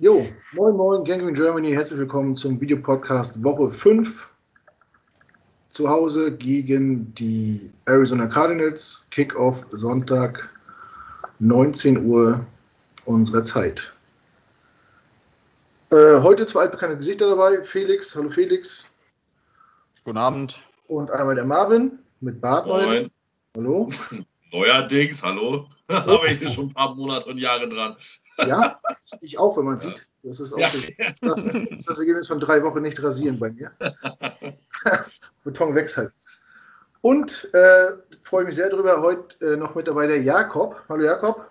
Jo, moin moin, Gangrene Germany, herzlich willkommen zum Videopodcast Woche 5. Zu Hause gegen die Arizona Cardinals, Kickoff Sonntag, 19 Uhr unserer Zeit. Äh, heute zwei altbekannte Gesichter dabei, Felix, hallo Felix. Guten Abend. Und einmal der Marvin mit Bart. Moin. Hallo. Neuerdings, hallo. Da habe ich schon ein paar Monate und Jahre dran. Ja, ich auch, wenn man sieht. Das ist auch Ja. das, das, ist das Ergebnis von drei Wochen nicht rasieren bei mir. Beton wächst halt. Und äh, freue mich sehr drüber, heute äh, noch mit dabei der Jakob. Hallo Jakob.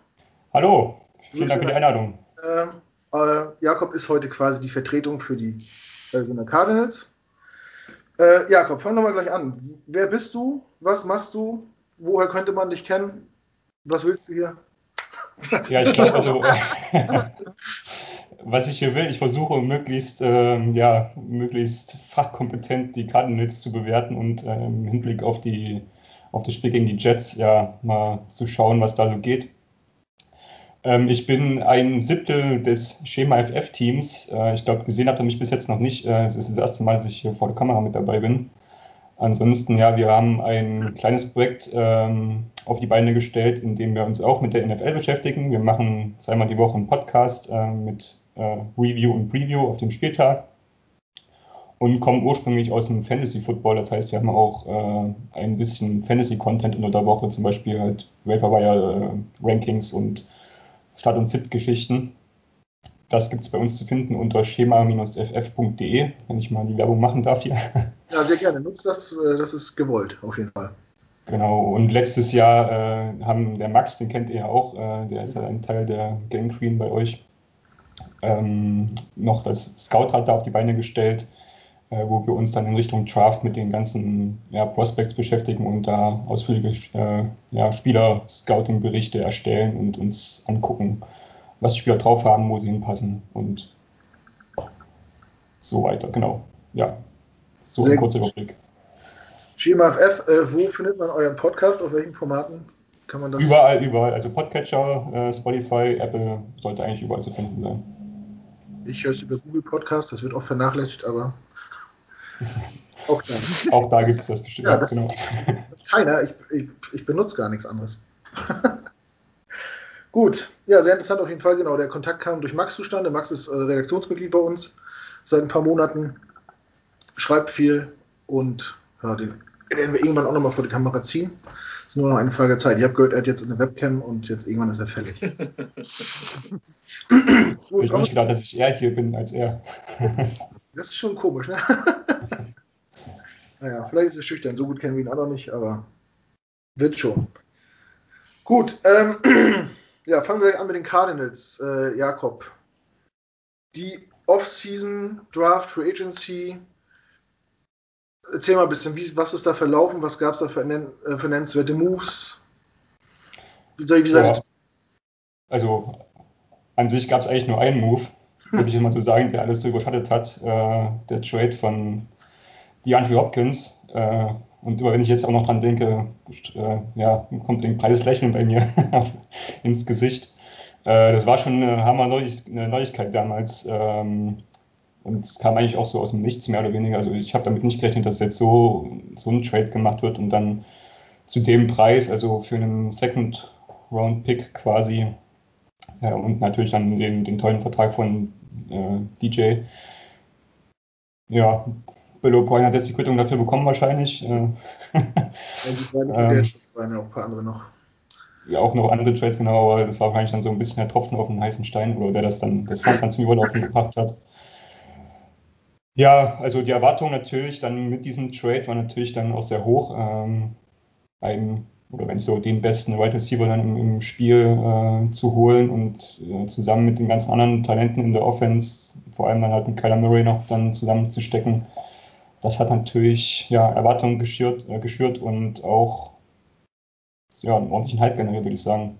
Hallo, vielen Dank für die Einladung. Ähm, äh, Jakob ist heute quasi die Vertretung für die Arizona Cardinals. Äh, Jakob, fang doch mal gleich an. Wer bist du? Was machst du? Woher könnte man dich kennen? Was willst du hier? Ja, ich glaube, also, was ich hier will, ich versuche möglichst, ähm, ja, möglichst fachkompetent die Cardinals zu bewerten und ähm, im Hinblick auf, die, auf das Spiel gegen die Jets ja mal zu schauen, was da so geht. Ähm, ich bin ein Siebtel des Schema FF-Teams. Äh, ich glaube, gesehen habt ihr mich bis jetzt noch nicht. Äh, Es ist das erste Mal, dass ich hier vor der Kamera mit dabei bin. Ansonsten, ja, wir haben ein kleines Projekt ähm, auf die Beine gestellt, in dem wir uns auch mit der NFL beschäftigen. Wir machen zweimal die Woche einen Podcast äh, mit äh, Review und Preview auf den Spieltag und kommen ursprünglich aus dem Fantasy Football. Das heißt, wir haben auch äh, ein bisschen Fantasy Content unter der Woche, zum Beispiel halt Vaporwire äh, Rankings und Start- und Sit-Geschichten. Das gibt es bei uns zu finden unter schema-ff.de, wenn ich mal die Werbung machen darf hier. Ja, sehr gerne. Nutzt das. äh, Das ist gewollt, auf jeden Fall. Genau, und letztes Jahr äh, haben der Max, den kennt ihr ja auch, äh, der ist ja ein Teil der Gang Queen bei euch, ähm, noch das Scout-Rad da auf die Beine gestellt, äh, wo wir uns dann in Richtung Draft mit den ganzen ja, Prospects beschäftigen und da ausführliche äh, ja, Spieler-Scouting-Berichte erstellen und uns angucken, was die Spieler drauf haben, wo sie hinpassen und so weiter. Genau, ja, so Sehr ein kurzer. Überblick. Schema FF, äh, wo findet man euren Podcast? Auf welchen Formaten kann man das? Überall, überall. Also Podcatcher, äh, Spotify, Apple sollte eigentlich überall zu finden sein. Ich höre es über Google Podcast, das wird oft vernachlässigt, aber auch da. Auch da gibt es das bestimmt. Ja, das- genau. Keiner, ich, ich, ich benutze gar nichts anderes. Gut, ja, sehr interessant auf jeden Fall. Genau, der Kontakt kam durch Max zustande. Max ist äh, Redaktionsmitglied bei uns seit ein paar Monaten, schreibt viel und ja, den werden wir irgendwann auch nochmal vor die Kamera ziehen. Ist nur noch eine Frage der Zeit. Ich habe gehört, er hat jetzt eine Webcam und jetzt irgendwann ist er fällig. Ich Gut, habe kommen nicht gedacht, dass ich eher hier bin als er. Das ist schon komisch, ne? naja, vielleicht ist es schüchtern. So gut kennen wir ihn auch noch nicht, aber wird schon. Gut, ähm, ja, fangen wir gleich an mit den Cardinals, äh, Jakob. Die Off-Season, Draft, Free Agency. Erzähl mal ein bisschen, wie, was ist da verlaufen? Was gab es da für, nen, äh, für nennenswerte Moves? Wie soll ich, wie soll Ja. Also an sich gab es eigentlich nur einen Move, würde ich mal so sagen, der alles so überschattet hat. Äh, der Trade von DeAndre Hopkins. Äh, und immer wenn ich jetzt auch noch dran denke, äh, ja, kommt ein breites Lächeln bei mir ins Gesicht. Äh, das war schon eine Hammer Neuigkeit damals. Ähm, und es kam eigentlich auch so aus dem Nichts, mehr oder weniger. Also ich habe damit nicht gerechnet, dass jetzt so, so ein Trade gemacht wird und dann zu dem Preis, also für einen Second-Round-Pick quasi. Ja, und natürlich dann den, den tollen Vertrag von äh, DJ. Ja, Bill O'Brien hat jetzt die Quittung dafür bekommen wahrscheinlich. Äh, Ja, Ähm. waren ja auch ein paar andere noch. ja, auch noch andere Trades, genau, aber das war wahrscheinlich dann so ein bisschen der Tropfen auf den heißen Stein oder der das dann das Fass dann zum Überlaufen gebracht hat. Ja, also die Erwartung natürlich dann mit diesem Trade war natürlich dann auch sehr hoch. Ähm, einen, oder wenn so den besten Wide Receiver dann im, im Spiel äh, zu holen und äh, zusammen mit den ganzen anderen Talenten in der Offense, vor allem dann halt mit Kyler Murray noch dann zusammenzustecken, das hat natürlich ja, Erwartungen geschürt, äh, geschürt und auch ja, einen ordentlichen Hype generiert, würde ich sagen.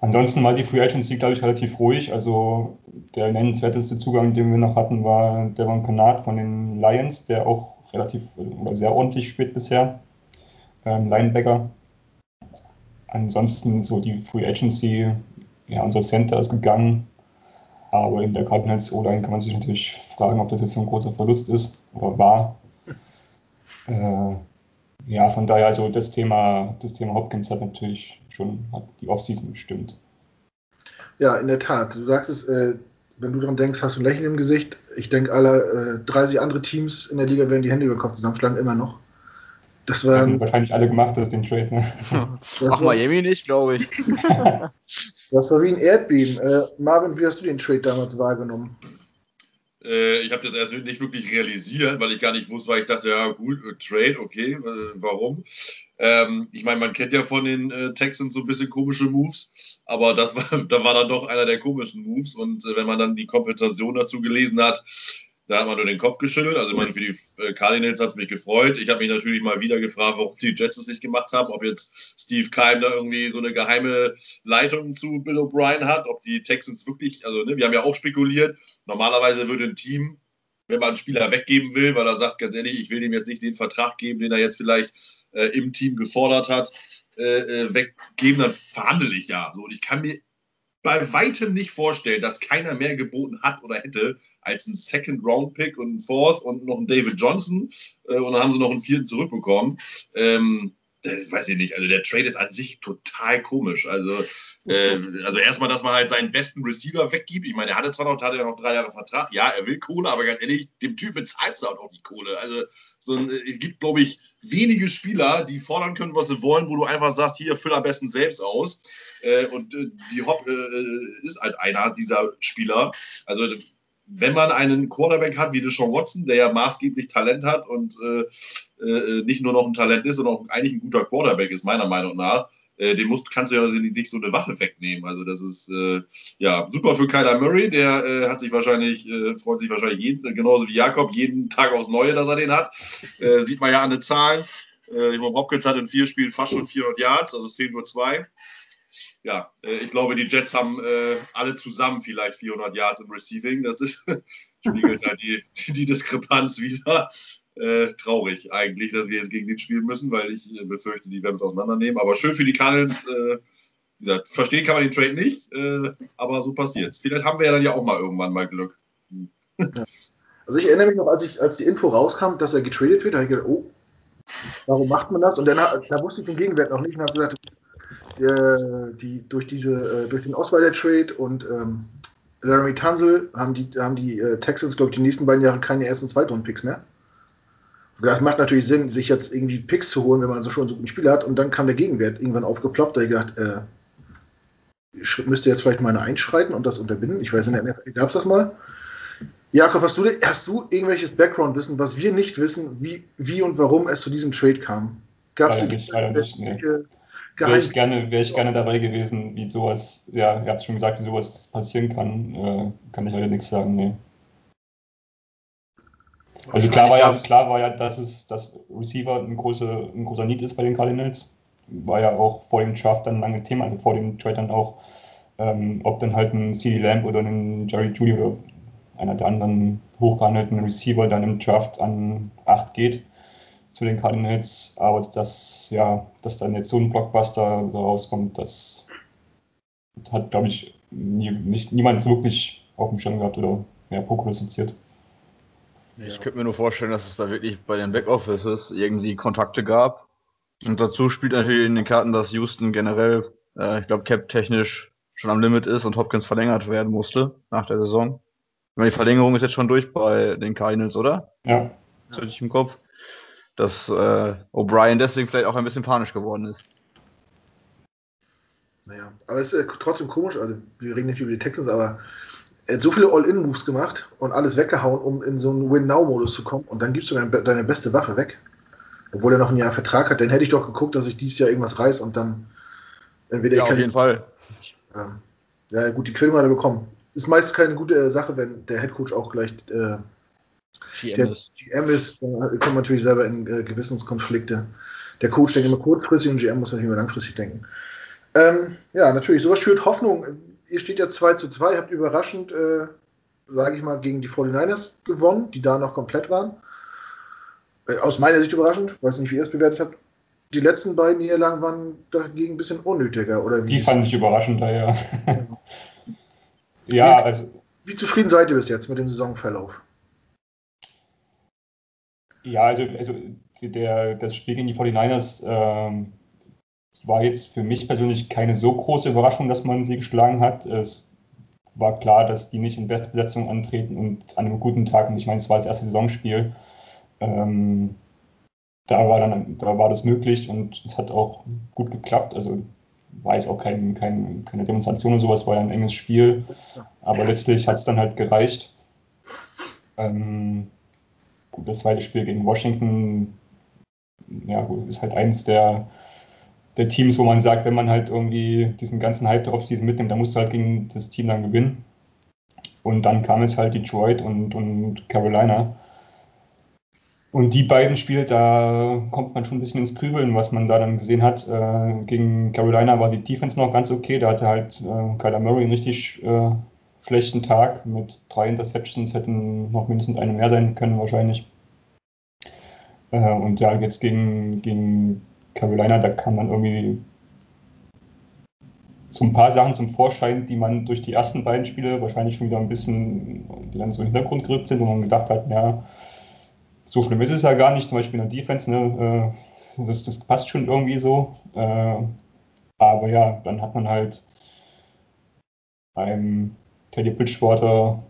Ansonsten war die Free Agency, glaube ich, relativ ruhig. Also der nennenswerteste Zugang, den wir noch hatten, war Devon Kennard von den Lions, der auch relativ oder sehr ordentlich spielt bisher. Ähm, Linebacker. Ansonsten so die Free Agency, ja, unser Center ist gegangen. Aber in der Cardinals O-Line kann man sich natürlich fragen, ob das jetzt so ein großer Verlust ist oder war. Äh, ja, von daher, also das Thema, das Thema Hopkins hat natürlich schon hat die Offseason bestimmt. Ja, in der Tat. Du sagst es, äh, wenn du daran denkst, hast du ein Lächeln im Gesicht. Ich denke, alle äh, 30 andere Teams in der Liga werden die Hände über den Kopf zusammenschlagen, immer noch. Das waren wahrscheinlich alle gemacht, das den Trade. Ne? Das Ach, Miami nicht, glaube ich. das war wie ein Erdbeben. Äh, Marvin, wie hast du den Trade damals wahrgenommen? Äh, ich habe das erst nicht wirklich realisiert, weil ich gar nicht wusste, weil ich dachte, ja gut, äh, Trade, okay, äh, warum? Ähm, ich meine, man kennt ja von den äh, Texans so ein bisschen komische Moves, aber das war, da war dann doch einer der komischen Moves und äh, wenn man dann die Kompensation dazu gelesen hat, da hat man nur den Kopf geschüttelt. Also, ich meine, für die äh, Cardinals hat es mich gefreut. Ich habe mich natürlich mal wieder gefragt, warum die Jets es nicht gemacht haben. Ob jetzt Steve Keim da irgendwie so eine geheime Leitung zu Bill O'Brien hat. Ob die Texans wirklich, also, ne, wir haben ja auch spekuliert. Normalerweise würde ein Team, wenn man einen Spieler weggeben will, weil er sagt, ganz ehrlich, ich will dem jetzt nicht den Vertrag geben, den er jetzt vielleicht äh, im Team gefordert hat, äh, äh weggeben, dann verhandle ich ja. So, und ich kann mir bei weitem nicht vorstellen, dass keiner mehr geboten hat oder hätte als ein Second-Round-Pick und ein Fourth und noch ein David Johnson. Äh, und dann haben sie noch einen vierten zurückbekommen. Ähm, weiß ich nicht, also der Trade ist an sich total komisch. Also, äh, also erstmal, dass man halt seinen besten Receiver weggibt. Ich meine, er hatte zwar noch, hatte ja noch drei Jahre Vertrag. Ja, er will Kohle, aber ganz ehrlich, dem Typ bezahlt du auch die Kohle. Also, so ein, es gibt, glaube ich, wenige Spieler, die fordern können, was sie wollen, wo du einfach sagst, hier, füll am besten selbst aus. Äh, und äh, die Hop äh, ist halt einer dieser Spieler. Also, wenn man einen Quarterback hat wie Deshaun Watson, der ja maßgeblich Talent hat und äh, äh, nicht nur noch ein Talent ist, sondern auch eigentlich ein guter Quarterback ist, meiner Meinung nach, äh, den musst, kannst du ja nicht so eine Waffe wegnehmen. Also das ist äh, ja super für Kyler Murray, der äh, hat sich wahrscheinlich, äh, freut sich wahrscheinlich jeden, genauso wie Jakob, jeden Tag aufs Neue, dass er den hat. sieht man ja an den Zahlen. Äh, Hopkins hat in vier Spielen fast schon 400 Yards, also es fehlen nur zwei ja, äh, ich glaube, die Jets haben äh, alle zusammen vielleicht 400 Yards im Receiving. Das ist, spiegelt halt die, die Diskrepanz wieder. Äh, traurig eigentlich, dass wir jetzt gegen den spielen müssen, weil ich äh, befürchte, die werden es auseinandernehmen. Aber schön für die Cardinals. Äh, wie gesagt, verstehen kann man den Trade nicht, äh, aber so passiert es. Vielleicht haben wir ja dann ja auch mal irgendwann mal Glück. Also ich erinnere mich noch, als, ich, als die Info rauskam, dass er getradet wird, da habe ich gedacht, oh, warum macht man das? Und dann da wusste ich den Gegenwert noch nicht und habe gesagt, der, die, durch, diese, äh, durch den Osweiler-Trade und ähm, Laramie Tunzel haben die, haben die äh, Texans, glaube ich, die nächsten beiden Jahre keine ersten Zweitrunden-Picks mehr. Das macht natürlich Sinn, sich jetzt irgendwie Picks zu holen, wenn man so schon so einen Spieler hat. Und dann kam der Gegenwert irgendwann aufgeploppt. Da ich gedacht, äh, ich müsste jetzt vielleicht mal einschreiten und das unterbinden. Ich weiß, in der NFL gab es das mal. Jakob, hast du, hast du irgendwelches Background-Wissen, was wir nicht wissen, wie, wie und warum es zu diesem Trade kam? Gab es nicht, nicht, nee wäre ich, gerne, wär ich gerne dabei gewesen, wie sowas, ja, ihr habt schon gesagt, wie sowas passieren kann. Äh, kann ich leider nichts sagen, nee. Also klar war ja, klar war ja, dass es, dass Receiver ein großer, ein großer Need ist bei den Cardinals. War ja auch vor dem Draft dann lange Thema, also vor dem Trade dann auch, ähm, ob dann halt ein CD Lamb oder ein Jerry Judy oder einer der anderen hochgehandelten Receiver dann im Draft an 8 geht zu den Cardinals, aber dass, ja, dass dann jetzt so ein Blockbuster rauskommt, das hat, glaube ich, nie, nicht, niemand wirklich auf dem Schirm gehabt oder mehr prognostiziert. Ich könnte mir nur vorstellen, dass es da wirklich bei den Backoffices irgendwie Kontakte gab. Und dazu spielt natürlich in den Karten, dass Houston generell, äh, ich glaube, cap-technisch schon am Limit ist und Hopkins verlängert werden musste nach der Saison. Ich meine, die Verlängerung ist jetzt schon durch bei den Cardinals, oder? Ja. Das hatte ich im Kopf dass äh, O'Brien deswegen vielleicht auch ein bisschen panisch geworden ist. Naja, aber es ist äh, trotzdem komisch, also wir reden nicht über die Texans, aber er hat so viele All-In-Moves gemacht und alles weggehauen, um in so einen Win-Now-Modus zu kommen und dann gibst du deine, deine beste Waffe weg. Obwohl er noch ein Jahr Vertrag hat, dann hätte ich doch geguckt, dass ich dieses Jahr irgendwas reiß und dann entweder ja, auf jeden Fall. Ähm, ja, gut, die Quittung hat er bekommen. Ist meist keine gute äh, Sache, wenn der Headcoach auch gleich äh, GM der ist. GM ist, da kommt man natürlich selber in äh, Gewissenskonflikte. Der Coach denkt immer kurzfristig und GM muss natürlich immer langfristig denken. Ähm, ja, natürlich, sowas schürt Hoffnung. Ihr steht ja 2 zu 2, habt überraschend, äh, sage ich mal, gegen die 49ers gewonnen, die da noch komplett waren. Äh, aus meiner Sicht überraschend, weiß nicht, wie ihr es bewertet habt. Die letzten beiden Niederlagen waren dagegen ein bisschen unnötiger, oder wie? Die fand ich überraschender, ja. ja, also wie zufrieden seid ihr bis jetzt mit dem Saisonverlauf? Ja, also, also der, das Spiel gegen die 49ers ähm, war jetzt für mich persönlich keine so große Überraschung, dass man sie geschlagen hat. Es war klar, dass die nicht in Bestbesetzung antreten und an einem guten Tag, und ich meine, es war das erste Saisonspiel, ähm, da, war dann, da war das möglich und es hat auch gut geklappt. Also war jetzt auch kein, kein, keine Demonstration und sowas, war ja ein enges Spiel. Aber letztlich hat es dann halt gereicht. Ähm, gut, das zweite Spiel gegen Washington ja, gut, ist halt eins der, der Teams, wo man sagt, wenn man halt irgendwie diesen ganzen Hype der Offseason mitnimmt, dann musst du halt gegen das Team dann gewinnen. Und dann kam jetzt halt Detroit und, und Carolina. Und die beiden Spiele, da kommt man schon ein bisschen ins Krübeln, was man da dann gesehen hat. Äh, gegen Carolina war die Defense noch ganz okay. Da hatte halt äh, Kyler Murray einen richtig äh, schlechten Tag mit drei Interceptions, hätten noch mindestens eine mehr sein können wahrscheinlich. Äh, und ja, jetzt gegen, gegen Carolina, da kann man irgendwie so ein paar Sachen zum Vorschein, die man durch die ersten beiden Spiele wahrscheinlich schon wieder ein bisschen, die dann so den Hintergrund gerückt sind, wo man gedacht hat, ja, so schlimm ist es ja gar nicht, zum Beispiel in der Defense, ne, äh, das, das passt schon irgendwie so. Äh, aber ja, dann hat man halt beim Teddy Bridgewater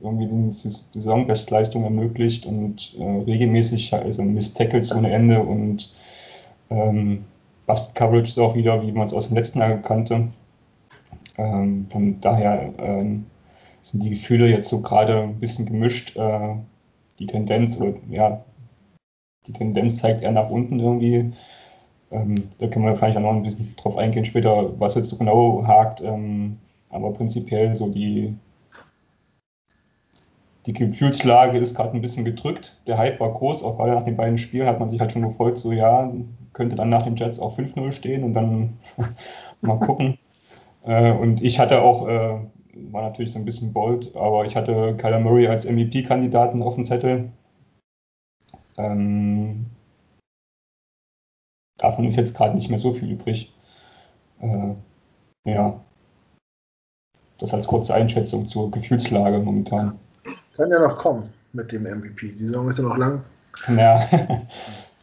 irgendwie die Saisonbestleistung ermöglicht und äh, regelmäßig, also Miss Tackles ohne Ende und ähm, Bust Coverage ist auch wieder, wie man es aus dem letzten Jahr kannte. Ähm, von daher ähm, sind die Gefühle jetzt so gerade ein bisschen gemischt. Äh, die Tendenz, oder ja, die Tendenz zeigt eher nach unten irgendwie. Ähm, da können wir vielleicht auch noch ein bisschen drauf eingehen später, was jetzt so genau hakt. Ähm, aber prinzipiell so die, die Gefühlslage ist gerade ein bisschen gedrückt. Der Hype war groß, auch gerade nach den beiden Spielen hat man sich halt schon gefolgt, so ja, könnte dann nach den Jets auch 5-0 stehen und dann mal gucken. Äh, und ich hatte auch, äh, war natürlich so ein bisschen bold, aber ich hatte Kyler Murray als MVP-Kandidaten auf dem Zettel. Ähm, davon ist jetzt gerade nicht mehr so viel übrig. Äh, ja, das als kurze Einschätzung zur Gefühlslage momentan. Kann ja noch kommen mit dem MVP. Die Saison ist ja noch lang. Ja.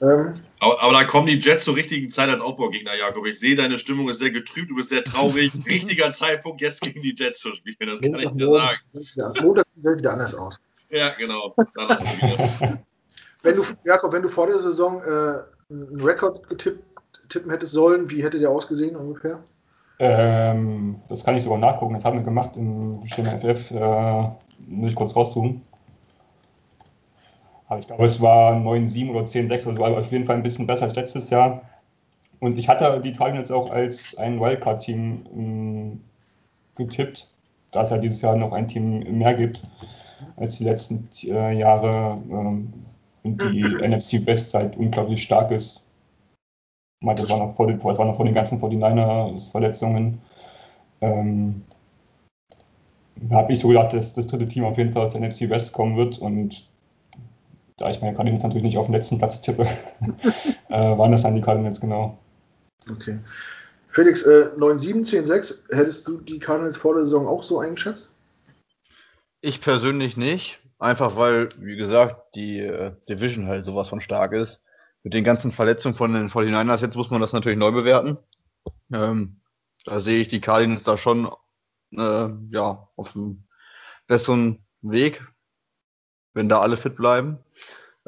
ähm, aber, aber, da kommen die Jets zur richtigen Zeit als Aufbaugegner, Jakob. Ich sehe, deine Stimmung ist sehr getrübt, du bist sehr traurig. Richtiger Zeitpunkt, jetzt gegen die Jets zu spielen, das kann ich dir sagen. Montag sieht wieder anders aus. Ja, genau. Da hast du wieder. Wenn du, Jakob, wenn du vor der Saison äh, einen Rekord getippt, tippen hättest sollen, wie hätte der ausgesehen ungefähr? Ähm, das kann ich sogar nachgucken. Das haben wir gemacht im Schema FF. Äh, muss ich kurz raussuchen. Aber ich glaube, es war 9-7 oder 10-6, also war auf jeden Fall ein bisschen besser als letztes Jahr. Und ich hatte die Cardinals auch als ein Wildcard-Team ähm, getippt, da es ja dieses Jahr noch ein Team mehr gibt als die letzten äh, Jahre ähm, und die NFC West halt unglaublich stark ist. Das war noch vor den, das war noch vor den ganzen 49er-Verletzungen. Ähm, habe ich so gedacht, dass das dritte Team auf jeden Fall aus der NFC West kommen wird und da ich meine Cardinals natürlich nicht auf den letzten Platz tippe, äh, waren das dann die Cardinals genau. Okay. Felix, äh, 9-7, 10-6, hättest du die Cardinals vor der Saison auch so eingeschätzt? Ich persönlich nicht. Einfach weil, wie gesagt, die äh, Division halt sowas von stark ist. Mit den ganzen Verletzungen von den 49ers, jetzt muss man das natürlich neu bewerten. Ähm, da sehe ich die Cardinals da schon äh, ja, auf einem besseren Weg, wenn da alle fit bleiben.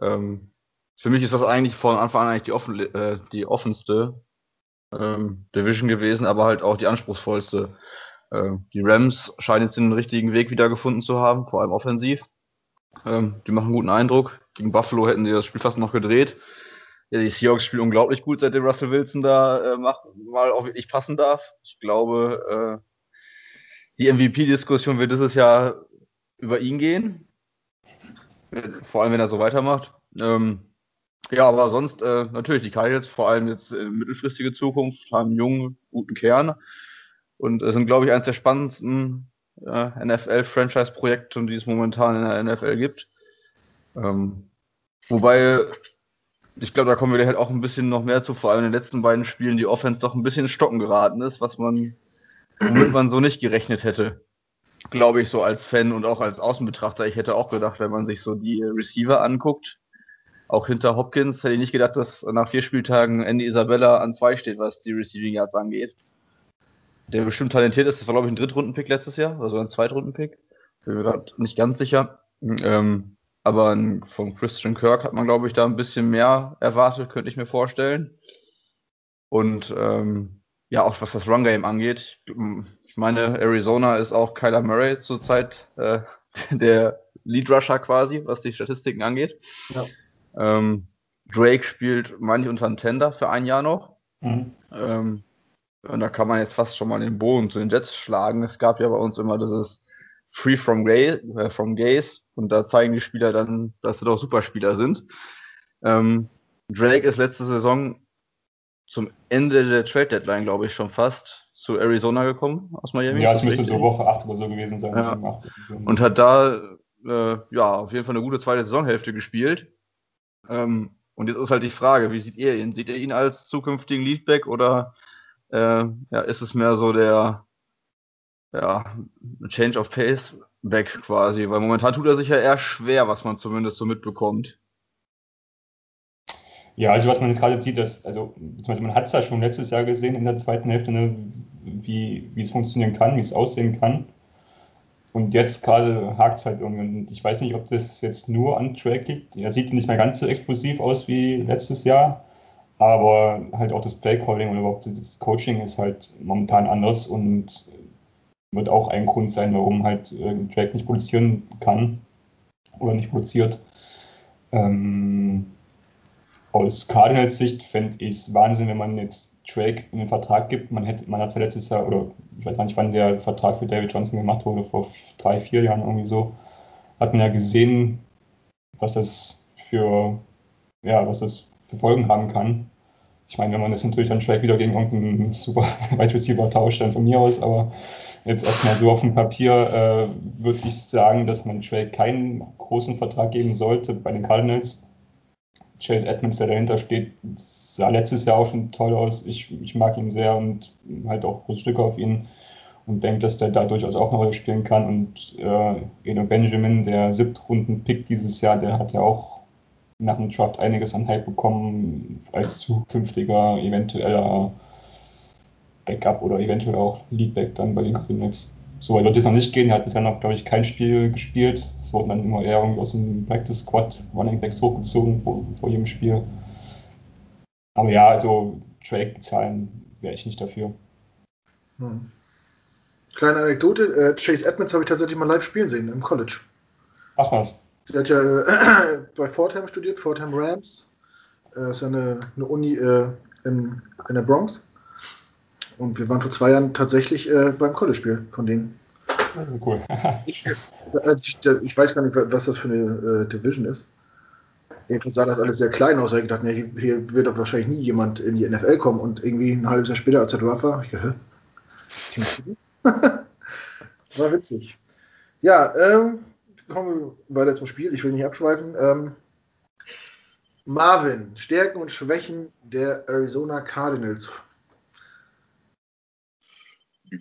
Ähm, für mich ist das eigentlich von Anfang an eigentlich die, offen, äh, die offenste ähm, Division gewesen, aber halt auch die anspruchsvollste. Äh, die Rams scheinen jetzt den richtigen Weg wieder gefunden zu haben, vor allem offensiv. Ähm, die machen guten Eindruck. Gegen Buffalo hätten sie das Spiel fast noch gedreht. Ja, die Seahawks spielen unglaublich gut, seitdem Russell Wilson da äh, macht, mal auch wirklich passen darf. Ich glaube, äh, die MVP-Diskussion wird dieses Jahr über ihn gehen. Vor allem, wenn er so weitermacht. Ähm, ja, aber sonst äh, natürlich die Cardinals, vor allem jetzt äh, mittelfristige Zukunft, haben einen jungen, guten Kern und äh, sind, glaube ich, eines der spannendsten äh, NFL-Franchise-Projekte, die es momentan in der NFL gibt. Ähm, wobei, ich glaube, da kommen wir halt auch ein bisschen noch mehr zu, vor allem in den letzten beiden Spielen, die Offense doch ein bisschen in Stocken geraten ist, was man, womit man so nicht gerechnet hätte. Glaube ich, so als Fan und auch als Außenbetrachter. Ich hätte auch gedacht, wenn man sich so die Receiver anguckt, auch hinter Hopkins, hätte ich nicht gedacht, dass nach vier Spieltagen Andy Isabella an zwei steht, was die Receiving Yards angeht. Der bestimmt talentiert ist, das war, glaube ich, ein Drittrunden-Pick letztes Jahr, also ein Zweitrunden-Pick. Bin mir gerade nicht ganz sicher. Ähm, aber von Christian Kirk hat man, glaube ich, da ein bisschen mehr erwartet, könnte ich mir vorstellen. Und ähm, ja, auch was das Run-Game angeht. Ich meine, Arizona ist auch Kyler Murray zurzeit äh, der Lead-Rusher quasi, was die Statistiken angeht. Ja. Ähm, Drake spielt, meine ich, unter einen Tender für ein Jahr noch. Mhm. Ähm, und da kann man jetzt fast schon mal den Bogen zu den Jets schlagen. Es gab ja bei uns immer dieses Free from, Gay, äh, from Gays und da zeigen die Spieler dann, dass sie doch Superspieler sind. Ähm, Drake ist letzte Saison zum Ende der Trade Deadline, glaube ich, schon fast zu Arizona gekommen aus Miami. Ja, es müsste so Woche 8 oder so gewesen sein. Ja. 7, 8 so. Und hat da äh, ja auf jeden Fall eine gute zweite Saisonhälfte gespielt. Ähm, und jetzt ist halt die Frage, wie seht ihr ihn? Seht ihr ihn als zukünftigen Leadback oder äh, ja, ist es mehr so der ja, Change of Pace Back quasi? Weil momentan tut er sich ja eher schwer, was man zumindest so mitbekommt. Ja, also was man jetzt gerade sieht, dass, also man hat es ja schon letztes Jahr gesehen in der zweiten Hälfte, ne, wie, wie es funktionieren kann, wie es aussehen kann. Und jetzt gerade hakt es halt irgendwie. Und ich weiß nicht, ob das jetzt nur an Track liegt. Er sieht nicht mehr ganz so explosiv aus wie letztes Jahr. Aber halt auch das Playcalling oder überhaupt das Coaching ist halt momentan anders und wird auch ein Grund sein, warum halt Drake nicht produzieren kann oder nicht produziert. Ähm, aus Cardinals Sicht fände ich es Wahnsinn, wenn man jetzt Drake einen Vertrag gibt. Man, man hat es ja letztes Jahr, oder ich weiß gar nicht, wann der Vertrag für David Johnson gemacht wurde, vor drei, vier Jahren irgendwie so, hat man ja gesehen, was das für, ja, was das für Folgen haben kann. Ich meine, wenn man das natürlich dann Drake wieder gegen irgendeinen super Wide Receiver tauscht, dann von mir aus, aber jetzt erstmal so auf dem Papier äh, würde ich sagen, dass man Drake keinen großen Vertrag geben sollte bei den Cardinals Chase Edmonds, der dahinter steht, sah letztes Jahr auch schon toll aus. Ich, ich mag ihn sehr und halt auch große Stücke auf ihn und denke, dass der da durchaus auch eine Rolle spielen kann. Und äh, Eno Benjamin, der Siebtrunden-Pick dieses Jahr, der hat ja auch nach dem Draft einiges an Hype bekommen als zukünftiger eventueller Backup oder eventuell auch Leadback dann bei den Cardinals. So weit wird es noch nicht gehen. Er hat bisher noch, glaube ich, kein Spiel gespielt. Es wurden dann immer eher irgendwie aus dem Practice Squad Running Backs hochgezogen vor, vor jedem Spiel. Aber ja, also Drake bezahlen wäre ich nicht dafür. Hm. Kleine Anekdote: äh, Chase Edmonds habe ich tatsächlich mal live spielen sehen im College. Ach was. Der hat ja äh, bei Fordham studiert, Fordham Rams. Äh, ist ja eine, eine Uni äh, in, in der Bronx. Und wir waren vor zwei Jahren tatsächlich äh, beim College-Spiel von denen. Cool. ich, äh, ich, weiß gar nicht, was das für eine äh, Division ist. Jedenfalls sah das alles sehr klein aus. Ich dachte, nee, hier wird doch wahrscheinlich nie jemand in die NFL kommen. Und irgendwie ein halbes Jahr später, als er drauf war, ich dachte, war witzig. Ja, ähm, kommen wir weiter zum Spiel. Ich will nicht abschweifen. Ähm, Marvin, Stärken und Schwächen der Arizona Cardinals.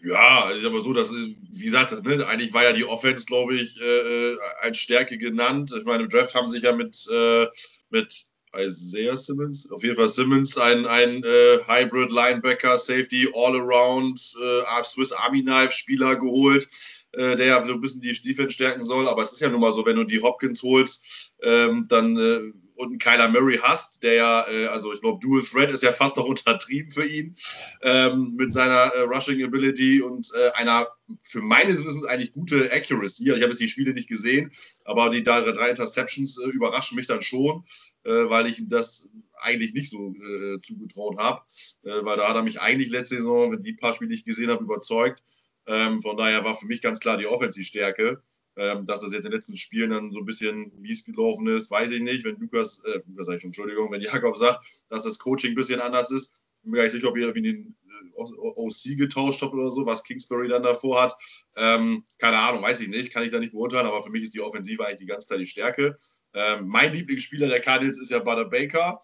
Ja, also aber so, dass, wie gesagt, das, ne, eigentlich war ja die Offense, glaube ich, äh, äh, als Stärke genannt. Ich meine, im Draft haben sich ja mit, äh, mit Isaiah Simmons, auf jeden Fall Simmons, ein, ein äh, Hybrid Linebacker, Safety, All-Around, äh, Swiss Army Knife Spieler geholt, äh, der ja so ein bisschen die Defense stärken soll. Aber es ist ja nun mal so, wenn du die Hopkins holst, ähm, dann äh, und einen Kyler Murray hast, der ja, äh, also ich glaube, Dual Threat ist ja fast noch untertrieben für ihn ähm, mit seiner äh, Rushing Ability und äh, einer für meines Wissens eigentlich gute Accuracy. Also ich habe jetzt die Spiele nicht gesehen, aber die drei Interceptions äh, überraschen mich dann schon, äh, weil ich das eigentlich nicht so äh, zugetraut habe, weil da hat er mich eigentlich letzte Saison, wenn die paar Spiele, die ich gesehen habe, überzeugt. Ähm, von daher war für mich ganz klar die Offensivstärke. Ähm, dass das jetzt in den letzten Spielen dann so ein bisschen mies gelaufen ist, weiß ich nicht. Wenn Lukas, äh, Lukas sag ich schon, Entschuldigung, wenn Jakob sagt, dass das Coaching ein bisschen anders ist, bin mir gar nicht sicher, ob ihr irgendwie den äh, OC getauscht habt oder so, was Kingsbury dann davor hat. Ähm, keine Ahnung, weiß ich nicht, kann ich da nicht beurteilen, aber für mich ist die Offensive eigentlich die ganz klar die Stärke. Ähm, mein Lieblingsspieler der Cardinals ist ja Butter Baker.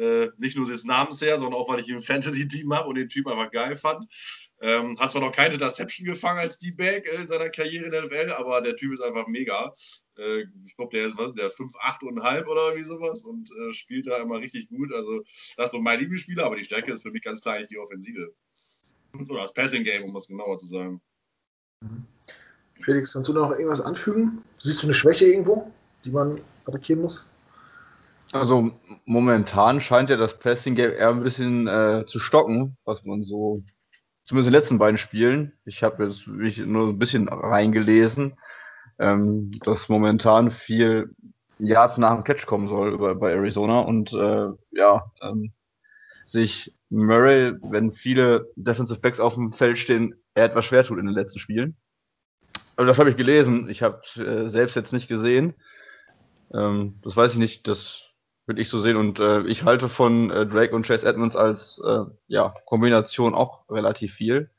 Äh, nicht nur des Namens her, sondern auch, weil ich ihn im Fantasy-Team habe und den Typ einfach geil fand. Ähm, hat zwar noch keine Interception gefangen als D-Bag in seiner Karriere in der NFL, aber der Typ ist einfach mega. Äh, ich glaube, der ist was, der 5, 8 und halb oder irgendwie sowas und äh, spielt da immer richtig gut. Also, das ist nur mein Lieblingsspieler, aber die Stärke ist für mich ganz klar nicht die Offensive. Oder das Passing-Game, um es genauer zu sagen. Mhm. Felix, kannst du noch irgendwas anfügen? Siehst du eine Schwäche irgendwo, die man attackieren muss? Also momentan scheint ja das Passing Game eher ein bisschen äh, zu stocken, was man so zumindest in den letzten beiden Spielen. Ich habe jetzt mich nur ein bisschen reingelesen, ähm, dass momentan viel Yards nach dem Catch kommen soll bei, bei Arizona und äh, ja, ähm, sich Murray, wenn viele Defensive Backs auf dem Feld stehen, er etwas schwer tut in den letzten Spielen. Also das habe ich gelesen. Ich habe äh, selbst jetzt nicht gesehen. Ähm, das weiß ich nicht. Das würde ich so sehen. Und äh, ich halte von äh, Drake und Chase Edmonds als äh, ja, Kombination auch relativ viel.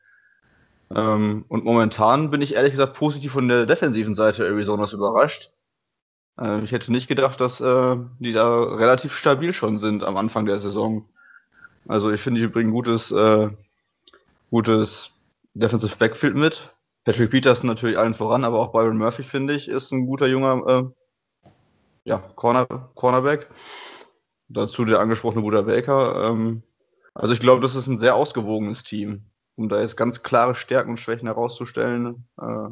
Ähm, und momentan bin ich ehrlich gesagt positiv von der defensiven Seite Arizonas überrascht. Äh, ich hätte nicht gedacht, dass äh, die da relativ stabil schon sind am Anfang der Saison. Also ich finde, die bringen gutes, äh, gutes Defensive Backfield mit. Patrick Peterson natürlich allen voran, aber auch Byron Murphy, finde ich, ist ein guter junger ja, Corner, Cornerback. Dazu der angesprochene Bruder Baker. Ähm, also ich glaube, das ist ein sehr ausgewogenes Team, um da jetzt ganz klare Stärken und Schwächen herauszustellen. Äh,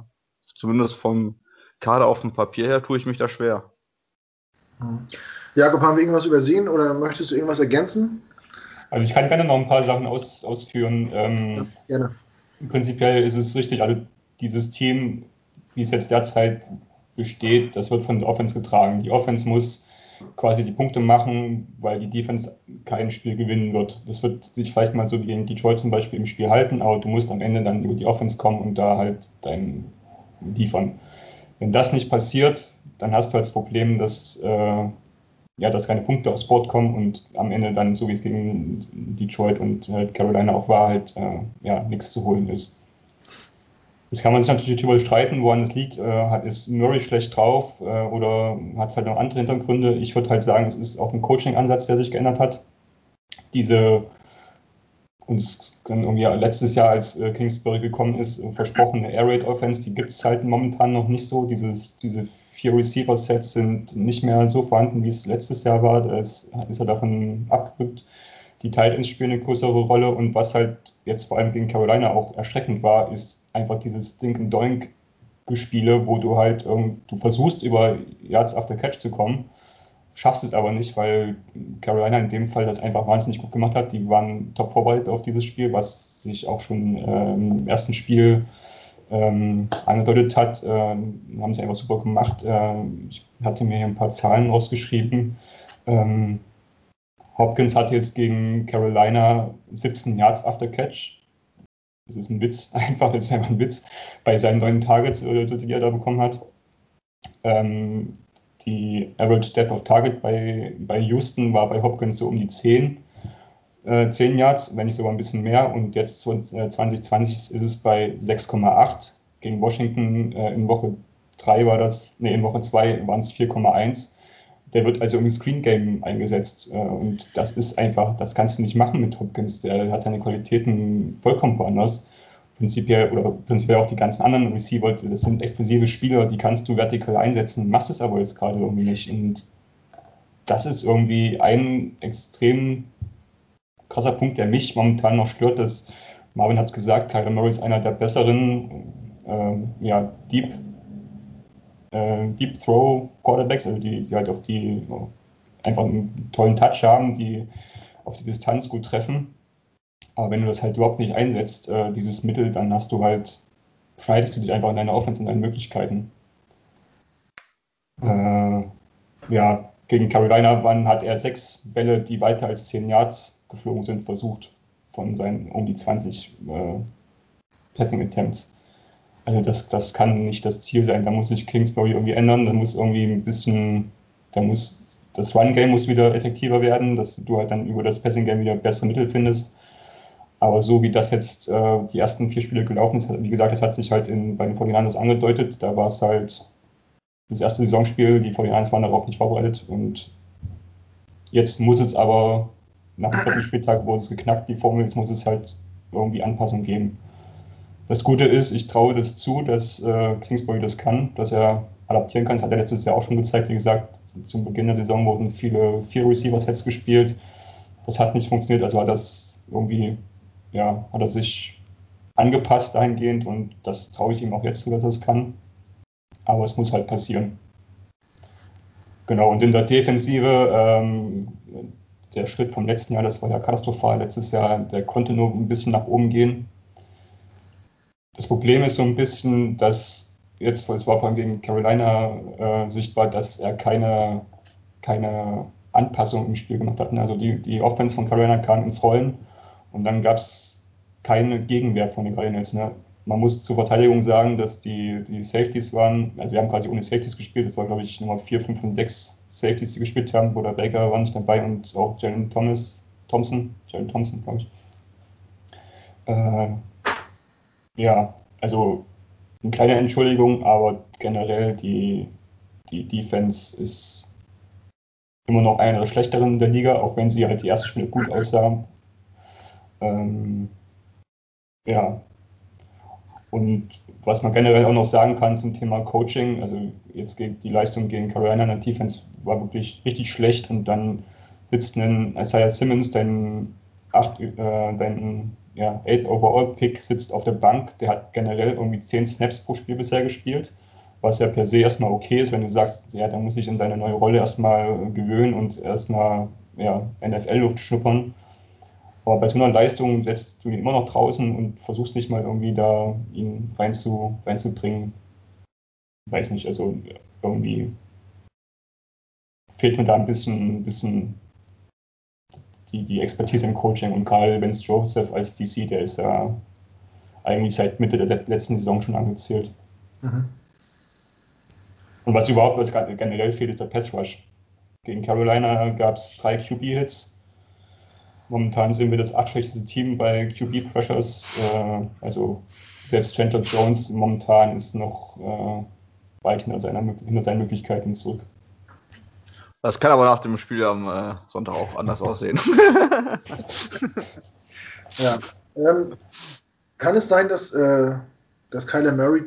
zumindest vom Kader auf dem Papier her tue ich mich da schwer. Mhm. Jakob, haben wir irgendwas übersehen oder möchtest du irgendwas ergänzen? Also ich kann gerne noch ein paar Sachen aus, ausführen. Ähm, ja, gerne. Prinzipiell ist es richtig, also dieses Team, wie es jetzt derzeit besteht, das wird von der Offense getragen. Die Offense muss quasi die Punkte machen, weil die Defense kein Spiel gewinnen wird. Das wird sich vielleicht mal so wie in Detroit zum Beispiel im Spiel halten, aber du musst am Ende dann über die Offense kommen und da halt dein liefern. Wenn das nicht passiert, dann hast du halt das Problem, dass, äh, ja, dass keine Punkte aufs Board kommen und am Ende dann, so wie es gegen Detroit und halt Carolina auch war, halt äh, ja, nichts zu holen ist. Jetzt kann man sich natürlich darüber streiten, woran es liegt. Äh, ist Murray schlecht drauf äh, oder hat es halt noch andere Hintergründe? Ich würde halt sagen, es ist auch ein Coaching-Ansatz, der sich geändert hat. Diese uns dann irgendwie letztes Jahr, als äh, Kingsbury gekommen ist, versprochene Air Raid Offense, die gibt es halt momentan noch nicht so. Dieses, diese vier Receiver-Sets sind nicht mehr so vorhanden, wie es letztes Jahr war. Da ist, er davon abgerückt. Die Tight Ends spielen eine größere Rolle und was halt jetzt vor allem gegen Carolina auch erschreckend war, ist einfach dieses Dink and Doink Gespiele, wo du halt ähm, du versuchst über Yards after Catch zu kommen, schaffst es aber nicht, weil Carolina in dem Fall das einfach wahnsinnig gut gemacht hat. Die waren top vorbereitet auf dieses Spiel, was sich auch schon äh, im ersten Spiel ähm, angedeutet hat. Äh, haben sie einfach super gemacht. Äh, ich hatte mir hier ein paar Zahlen rausgeschrieben. Ähm, Hopkins hat jetzt gegen Carolina 17 Yards after Catch das ist ein Witz, einfach, das ist einfach ein Witz, bei seinen neuen Targets, so, die er da bekommen hat. Ähm, die Average Depth of Target bei, bei Houston war bei Hopkins so um die 10, äh, 10 Yards, wenn nicht sogar ein bisschen mehr. Und jetzt 2020 äh, ist es bei 6,8. Gegen Washington äh, in Woche 3 war das, nee, in Woche 2 waren es 4,1 der wird also im Screen Game eingesetzt. Äh, und das ist einfach, das kannst du nicht machen mit Hopkins. Der hat seine Qualitäten vollkommen woanders. Prinzipiell oder prinzipiell auch die ganzen anderen Receiver, das sind explosive Spieler, die kannst du vertikal einsetzen, machst es aber jetzt gerade irgendwie nicht. Und das ist irgendwie ein extrem krasser Punkt, der mich momentan noch stört, dass Marvin hat es gesagt, Kyler Murray ist einer der besseren äh, ja, Deep äh, Deep Throw Quarterbacks, also die, die halt auf die einfach einen tollen Touch haben, die auf die Distanz gut treffen. Aber wenn du das halt überhaupt nicht einsetzt, äh, dieses Mittel, dann hast du halt, schneidest du dich einfach in deine Offense und deine Möglichkeiten. Äh, ja, gegen Carolina waren, hat er sechs Bälle, die weiter als 10 Yards geflogen sind, versucht von seinen um die 20 äh, Passing Attempts. Also das, das kann nicht das Ziel sein. Da muss sich Kingsbury irgendwie ändern. Da muss irgendwie ein bisschen, da muss das Run-Game muss wieder effektiver werden, dass du halt dann über das Passing-Game wieder bessere Mittel findest. Aber so wie das jetzt äh, die ersten vier Spiele gelaufen ist, wie gesagt, das hat sich halt in, bei den 49ers angedeutet. Da war es halt das erste Saisonspiel, die 49ers waren darauf nicht vorbereitet und jetzt muss es aber nach dem vierten Spieltag wurde es geknackt, die Formel, jetzt muss es halt irgendwie Anpassung geben. Das Gute ist, ich traue das zu, dass äh, Kingsbury das kann, dass er adaptieren kann. Das hat er letztes Jahr auch schon gezeigt. Wie gesagt, zum Beginn der Saison wurden viele vier Receiver-Sets gespielt. Das hat nicht funktioniert, also hat das irgendwie, ja, hat er sich angepasst dahingehend und das traue ich ihm auch jetzt zu, dass er es kann. Aber es muss halt passieren. Genau, und in der Defensive, ähm, der Schritt vom letzten Jahr, das war ja katastrophal letztes Jahr, der konnte nur ein bisschen nach oben gehen. Das Problem ist so ein bisschen, dass jetzt, es war vor allem gegen Carolina äh, sichtbar, dass er keine, keine Anpassung im Spiel gemacht hat. Also die, die Offense von Carolina kam ins Rollen und dann gab es keine Gegenwehr von den Cardinals. Ne? Man muss zur Verteidigung sagen, dass die, die Safeties waren, also wir haben quasi ohne Safeties gespielt, das war glaube ich Nummer 4, 5 und 6 Safeties, die gespielt haben, wo der Baker war nicht dabei und auch Jalen Thomas, Thompson, Jalen Thompson, glaube ich. Äh, ja, also eine kleine Entschuldigung, aber generell die, die Defense ist immer noch eine der schlechteren der Liga, auch wenn sie halt die ersten Spiele gut aussah. Ähm, ja. Und was man generell auch noch sagen kann zum Thema Coaching, also jetzt geht die Leistung gegen Carolina in der Defense war wirklich richtig schlecht und dann sitzt ein Isaiah Simmons, dein, acht, äh, dein ja, 8 Overall Pick, sitzt auf der Bank, der hat generell irgendwie 10 Snaps pro Spiel bisher gespielt was ja per se erstmal okay ist, wenn du sagst, ja, da muss ich in seine neue Rolle erstmal gewöhnen und erstmal ja, NFL-Luft schnuppern. Aber bei so einer Leistung setzt du ihn immer noch draußen und versuchst nicht mal irgendwie da ihn reinzu, reinzubringen. Weiß nicht, also irgendwie fehlt mir da ein bisschen, ein bisschen die, die Expertise im Coaching und Karl Benz Joseph als DC, der ist ja eigentlich seit Mitte der letzten Saison schon angezählt. Mhm. Und was überhaupt was generell fehlt, ist der Pass Rush. Gegen Carolina gab es drei QB-Hits. Momentan sind wir das achtschlechteste Team bei QB-Pressures. Äh, also selbst Chandler Jones momentan ist noch äh, weit hinter, seiner, hinter seinen Möglichkeiten zurück. Das kann aber nach dem Spiel am äh, Sonntag auch anders aussehen. ja. Ähm, kann es sein, dass, äh, dass Kyler Murray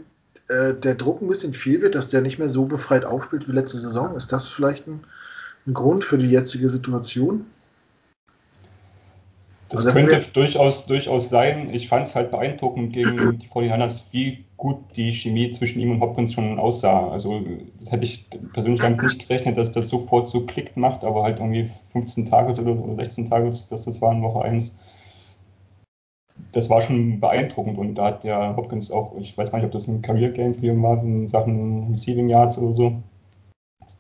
äh, der Druck ein bisschen viel wird, dass der nicht mehr so befreit aufspielt wie letzte Saison? Ist das vielleicht ein, ein Grund für die jetzige Situation? Das also könnte durchaus, durchaus sein. Ich fand es halt beeindruckend gegen die 49ers, wie gut die Chemie zwischen ihm und Hopkins schon aussah. Also das hätte ich persönlich damit nicht gerechnet, dass das sofort so klickt macht, aber halt irgendwie 15 Tage oder 16 Tage, dass das war in Woche 1, das war schon beeindruckend und da hat ja Hopkins auch, ich weiß gar nicht, ob das ein Career Game für ihn war in Sachen Receiving Yards oder so.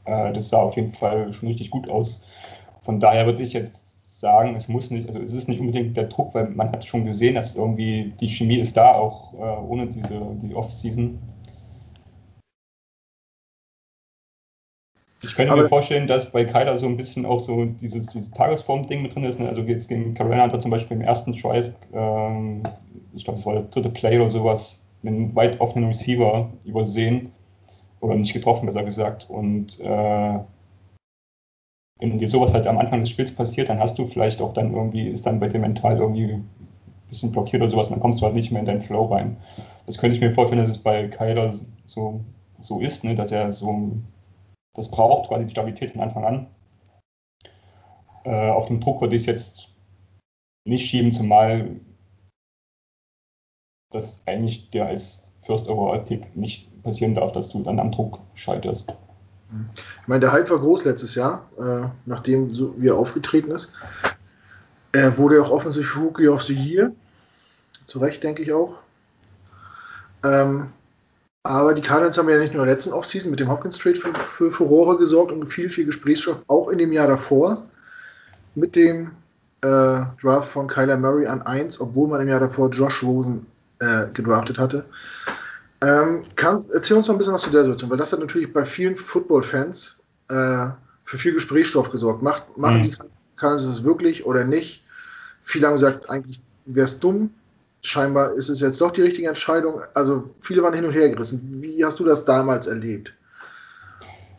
Äh, das sah auf jeden Fall schon richtig gut aus. Von daher würde ich jetzt sagen, es muss nicht, also es ist nicht unbedingt der Druck, weil man hat schon gesehen, dass irgendwie die Chemie ist da, auch äh, ohne diese die Off-Season. Ich könnte aber mir vorstellen, dass bei Kyler so ein bisschen auch so dieses, dieses Tagesform-Ding mit drin ist. Ne? Also jetzt gegen Carolina hat er zum Beispiel im ersten Drive, ähm, ich glaube, es war der dritte Play oder sowas, einen weit offenen Receiver übersehen oder nicht getroffen, besser gesagt. Und äh, wenn dir sowas halt am Anfang des Spiels passiert, dann hast du vielleicht auch dann irgendwie, ist dann bei dir mental irgendwie ein bisschen blockiert oder sowas, und dann kommst du halt nicht mehr in deinen Flow rein. Das könnte ich mir vorstellen, dass es bei Kyler so, so ist, ne? dass er so das braucht quasi die Stabilität von Anfang an. Äh, auf den Druck würde ich es jetzt nicht schieben, zumal das eigentlich dir als First Overall Pick nicht passieren darf, dass du dann am Druck scheiterst. Ich meine, der Hype war groß letztes Jahr, äh, nachdem so wie er aufgetreten ist. Er wurde auch offensichtlich Rookie of the Year. Zu Recht, denke ich auch. Ähm, aber die Cardinals haben ja nicht nur in der letzten Offseason mit dem Hopkins Trade für, für Furore gesorgt und viel, viel Gesprächsstoff, auch in dem Jahr davor mit dem äh, Draft von Kyler Murray an 1, obwohl man im Jahr davor Josh Rosen äh, gedraftet hatte. Ähm, kann, erzähl uns noch ein bisschen was zu der Situation, weil das hat natürlich bei vielen Football-Fans äh, für viel Gesprächsstoff gesorgt. Macht, machen mhm. die Cardinals es wirklich oder nicht? Viele haben gesagt, eigentlich wäre es dumm, scheinbar ist es jetzt doch die richtige Entscheidung. Also viele waren hin und her gerissen. Wie hast du das damals erlebt?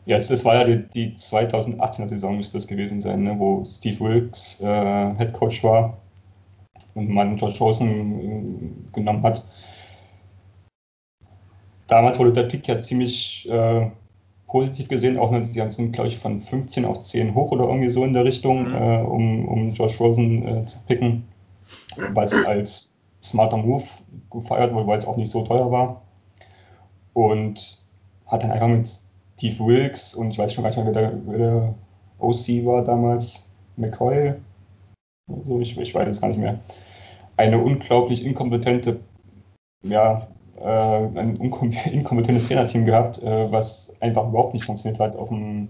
Ja, das war ja die, die 2018er Saison, müsste das gewesen sein, ne, wo Steve Wilkes äh, Head Coach war und man George Rosen äh, genommen hat. Damals wurde der Pick ja ziemlich äh, positiv gesehen, auch nur, sie haben sind, glaube ich, von 15 auf 10 hoch oder irgendwie so in der Richtung, mhm. äh, um, um Josh Rosen äh, zu picken, weil es als smarter Move gefeiert wurde, weil es auch nicht so teuer war. Und hat dann einfach mit Steve Wilkes und ich weiß schon gar nicht mehr, wer der, wer der OC war damals, McCoy, also ich, ich weiß es gar nicht mehr, eine unglaublich inkompetente, ja, ein inkompetentes Trainerteam gehabt, äh, was einfach überhaupt nicht funktioniert hat auf dem,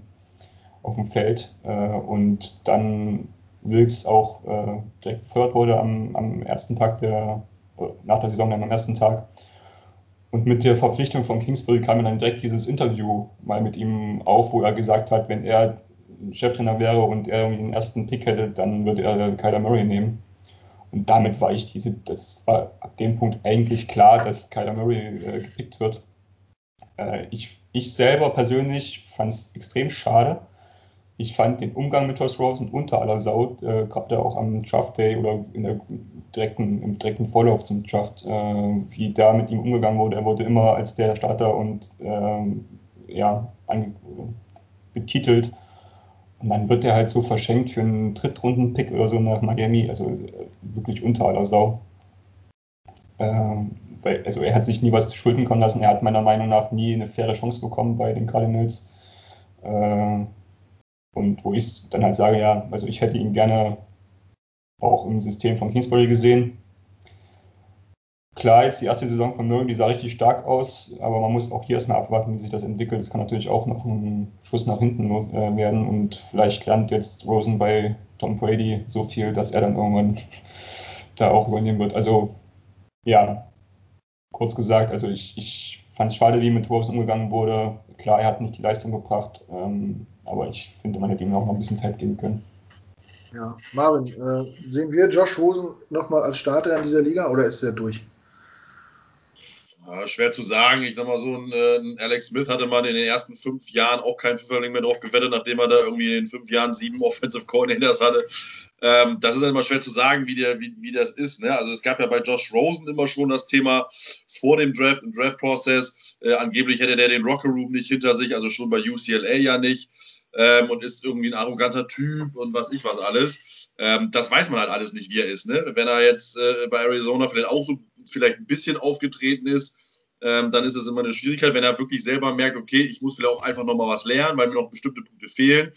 auf dem Feld. Äh, und dann Wilkes auch äh, direkt befördert wurde am, am ersten Tag der, nach der Saison, dann am ersten Tag. Und mit der Verpflichtung von Kingsbury kam dann direkt dieses Interview mal mit ihm auf, wo er gesagt hat, wenn er Cheftrainer wäre und er irgendwie den ersten Pick hätte, dann würde er Kyler Murray nehmen. Und damit war ich diese, das war ab dem Punkt eigentlich klar, dass Kyler Murray äh, gepickt wird. Äh, ich, ich selber persönlich fand es extrem schade. Ich fand den Umgang mit Josh Rosen unter aller Sau, äh, gerade auch am Draft Day oder in der direkten, im direkten Vorlauf zum Draft, äh, wie da mit ihm umgegangen wurde. Er wurde immer als der Starter und ähm, ja, betitelt und dann wird er halt so verschenkt für einen Drittrunden-Pick oder so nach Miami, also äh, wirklich unter aller Sau. Ähm, weil, also er hat sich nie was zu Schulden kommen lassen. Er hat meiner Meinung nach nie eine faire Chance bekommen bei den Cardinals. Äh, und wo ich dann halt sage, ja, also ich hätte ihn gerne auch im System von Kingsbury gesehen. Klar, jetzt die erste Saison von Murray, die sah richtig stark aus, aber man muss auch hier erstmal abwarten, wie sich das entwickelt. Es kann natürlich auch noch ein Schuss nach hinten äh, werden und vielleicht lernt jetzt Rosen bei Tom Brady so viel, dass er dann irgendwann da auch übernehmen wird. Also ja, kurz gesagt, also ich, ich fand es schade, wie mit Rosen umgegangen wurde. Klar, er hat nicht die Leistung gebracht, ähm, aber ich finde, man hätte ihm auch noch ein bisschen Zeit geben können. Ja, Marvin, äh, sehen wir Josh Rosen nochmal als Starter in dieser Liga oder ist er durch? Ja, schwer zu sagen. Ich sag mal so, ein, äh, ein, Alex Smith hatte man in den ersten fünf Jahren auch kein Pfifferling mehr drauf gewettet, nachdem er da irgendwie in fünf Jahren sieben Offensive Coordinators hatte. Ähm, das ist dann immer schwer zu sagen, wie, der, wie, wie das ist. Ne? Also es gab ja bei Josh Rosen immer schon das Thema vor dem Draft, im Draft-Prozess. Äh, angeblich hätte der den Rocker Room nicht hinter sich, also schon bei UCLA ja nicht. Ähm, und ist irgendwie ein arroganter Typ und was ich was alles. Ähm, das weiß man halt alles nicht, wie er ist. Ne? Wenn er jetzt äh, bei Arizona vielleicht auch so vielleicht ein bisschen aufgetreten ist, ähm, dann ist es immer eine Schwierigkeit, wenn er wirklich selber merkt, okay, ich muss vielleicht auch einfach nochmal was lernen, weil mir noch bestimmte Punkte fehlen.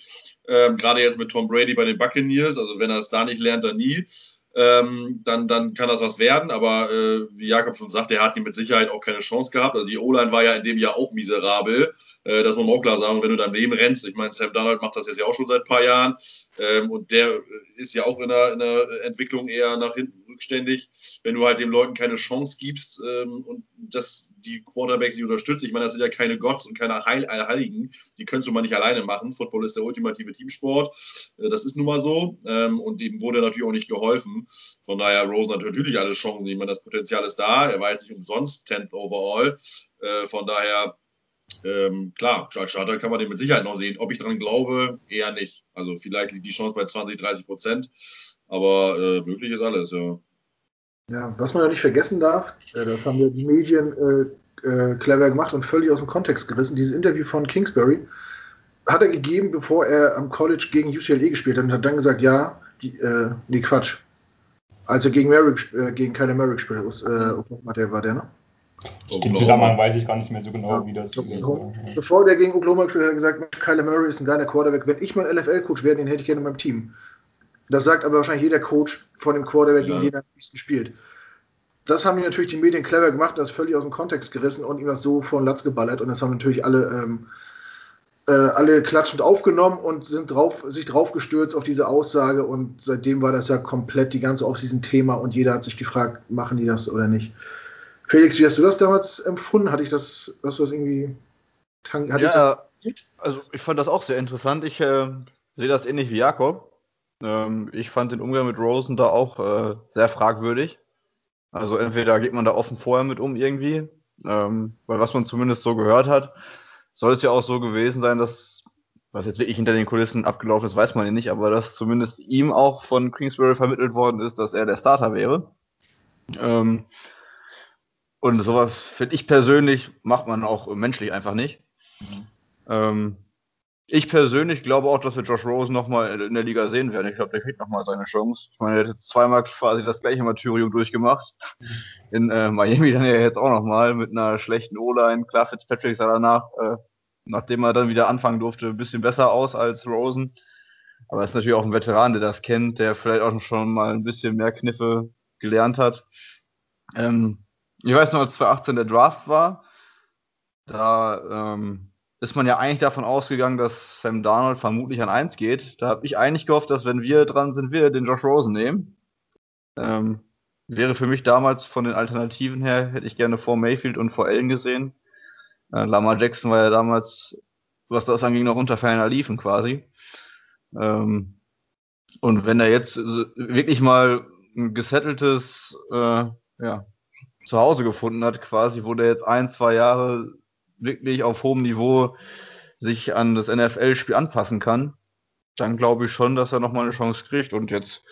Ähm, Gerade jetzt mit Tom Brady bei den Buccaneers, also wenn er es da nicht lernt, dann nie. Ähm, dann, dann kann das was werden. Aber äh, wie Jakob schon sagt, er hat hier mit Sicherheit auch keine Chance gehabt. Also die O-Line war ja in dem Jahr auch miserabel. Äh, das muss man auch klar sagen. wenn du daneben rennst, ich meine, Sam Donald macht das jetzt ja auch schon seit ein paar Jahren ähm, und der ist ja auch in der, in der Entwicklung eher nach hinten rückständig, wenn du halt den Leuten keine Chance gibst ähm, und dass die Quarterbacks die unterstützen. Ich meine, das sind ja keine Gotts und keine Heil Heiligen, die kannst du mal nicht alleine machen. Football ist der ultimative Teamsport. Äh, das ist nun mal so ähm, und dem wurde natürlich auch nicht geholfen. Von daher, Rosen hat natürlich alle Chancen. Ich meine, das Potenzial ist da. Er jetzt nicht umsonst 10th overall. Äh, von daher, ähm, klar, als Starter kann man den mit Sicherheit noch sehen. Ob ich daran glaube, eher nicht. Also vielleicht liegt die Chance bei 20, 30 Prozent, aber äh, möglich ist alles, ja. Ja, was man ja nicht vergessen darf, äh, das haben ja die Medien äh, äh, clever gemacht und völlig aus dem Kontext gerissen. Dieses Interview von Kingsbury hat er gegeben, bevor er am College gegen UCLA gespielt hat und hat dann gesagt, ja, die, äh, nee, Quatsch. Als er gegen Merrick, äh, gegen Kyler Merrick gespielt hat, äh, war der, ne? Den Zusammenhang weiß ich gar nicht mehr so genau, ja. wie das, war. Bevor der gegen Oklahoma gespielt hat, hat er gesagt, Kyler Murray ist ein geiler Quarterback. Wenn ich mal NFL-Coach wäre, den hätte ich gerne in meinem Team. Das sagt aber wahrscheinlich jeder Coach von dem Quarterback, ja. den jeder am nächsten spielt. Das haben die natürlich die Medien clever gemacht, das völlig aus dem Kontext gerissen und ihm das so von Latz geballert. Und das haben natürlich alle, ähm, äh, alle klatschend aufgenommen und sind drauf, sich drauf gestürzt auf diese Aussage. Und seitdem war das ja komplett die ganze Offseason Thema und jeder hat sich gefragt, machen die das oder nicht. Felix, wie hast du das damals empfunden? Hatte ich das, hast du das irgendwie. Hatte ja, ich das also ich fand das auch sehr interessant. Ich äh, sehe das ähnlich wie Jakob. Ähm, ich fand den Umgang mit Rosen da auch äh, sehr fragwürdig. Also entweder geht man da offen vorher mit um irgendwie, ähm, weil was man zumindest so gehört hat, soll es ja auch so gewesen sein, dass, was jetzt wirklich hinter den Kulissen abgelaufen ist, weiß man ja nicht, aber dass zumindest ihm auch von Kingsbury vermittelt worden ist, dass er der Starter wäre. Ähm, und sowas finde ich persönlich, macht man auch menschlich einfach nicht. Mhm. Ähm, ich persönlich glaube auch, dass wir Josh Rosen nochmal in der Liga sehen werden. Ich glaube, der kriegt nochmal seine Chance. Ich meine, er hat zweimal quasi das gleiche Martyrium durchgemacht. In äh, Miami dann ja jetzt auch nochmal mit einer schlechten O-Line. Klar, Fitzpatrick sah danach, äh, nachdem er dann wieder anfangen durfte, ein bisschen besser aus als Rosen. Aber er ist natürlich auch ein Veteran, der das kennt, der vielleicht auch schon mal ein bisschen mehr Kniffe gelernt hat. Ähm, ich weiß noch, als 2018 der Draft war, da ähm, ist man ja eigentlich davon ausgegangen, dass Sam Darnold vermutlich an 1 geht. Da habe ich eigentlich gehofft, dass wenn wir dran sind, wir den Josh Rosen nehmen. Ähm, wäre für mich damals von den Alternativen her, hätte ich gerne vor Mayfield und vor Allen gesehen. Äh, Lamar Jackson war ja damals, was das anging, noch unter ferner Liefen quasi. Ähm, und wenn er jetzt wirklich mal ein gesetteltes äh, ja, Zuhause gefunden hat, quasi, wo der jetzt ein, zwei Jahre wirklich auf hohem Niveau sich an das NFL-Spiel anpassen kann, dann glaube ich schon, dass er nochmal eine Chance kriegt. Und jetzt,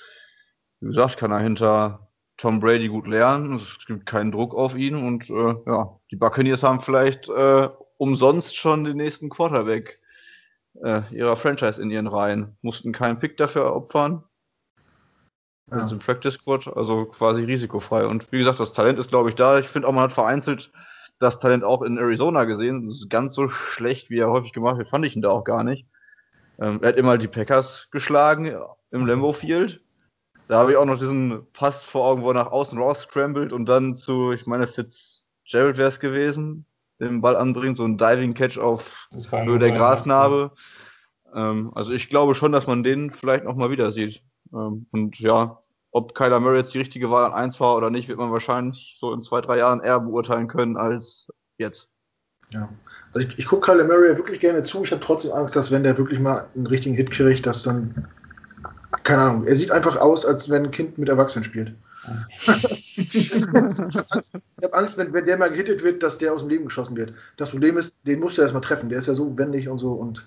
wie gesagt, kann er hinter Tom Brady gut lernen. Es gibt keinen Druck auf ihn. Und äh, ja, die Buccaneers haben vielleicht äh, umsonst schon den nächsten Quarterback äh, ihrer Franchise in ihren Reihen. Mussten keinen Pick dafür opfern. Ja. Also im Practice Squad, also quasi risikofrei. Und wie gesagt, das Talent ist, glaube ich, da. Ich finde auch, man hat vereinzelt das Talent auch in Arizona gesehen. Das ist ganz so schlecht, wie er häufig gemacht wird, fand ich ihn da auch gar nicht. Ähm, er hat immer die Packers geschlagen im Lambo Field. Da habe ich auch noch diesen Pass vor Augen, wo er nach außen raus scrambled und dann zu, ich meine, Fitzgerald wäre es gewesen, den Ball anbringt, so ein Diving Catch auf Höhe der Grasnarbe. Ja. Ähm, also ich glaube schon, dass man den vielleicht noch mal wieder sieht. Ähm, und ja, ob Kyler Murray jetzt die richtige Wahl an 1 war oder nicht, wird man wahrscheinlich so in zwei, drei Jahren eher beurteilen können als jetzt. Ja, also ich, ich gucke Kyler Murray wirklich gerne zu. Ich habe trotzdem Angst, dass wenn der wirklich mal einen richtigen Hit kriegt, dass dann, keine Ahnung, er sieht einfach aus, als wenn ein Kind mit Erwachsenen spielt. ich habe Angst, wenn, wenn der mal gehittet wird, dass der aus dem Leben geschossen wird. Das Problem ist, den musst du erstmal treffen. Der ist ja so wendig und so und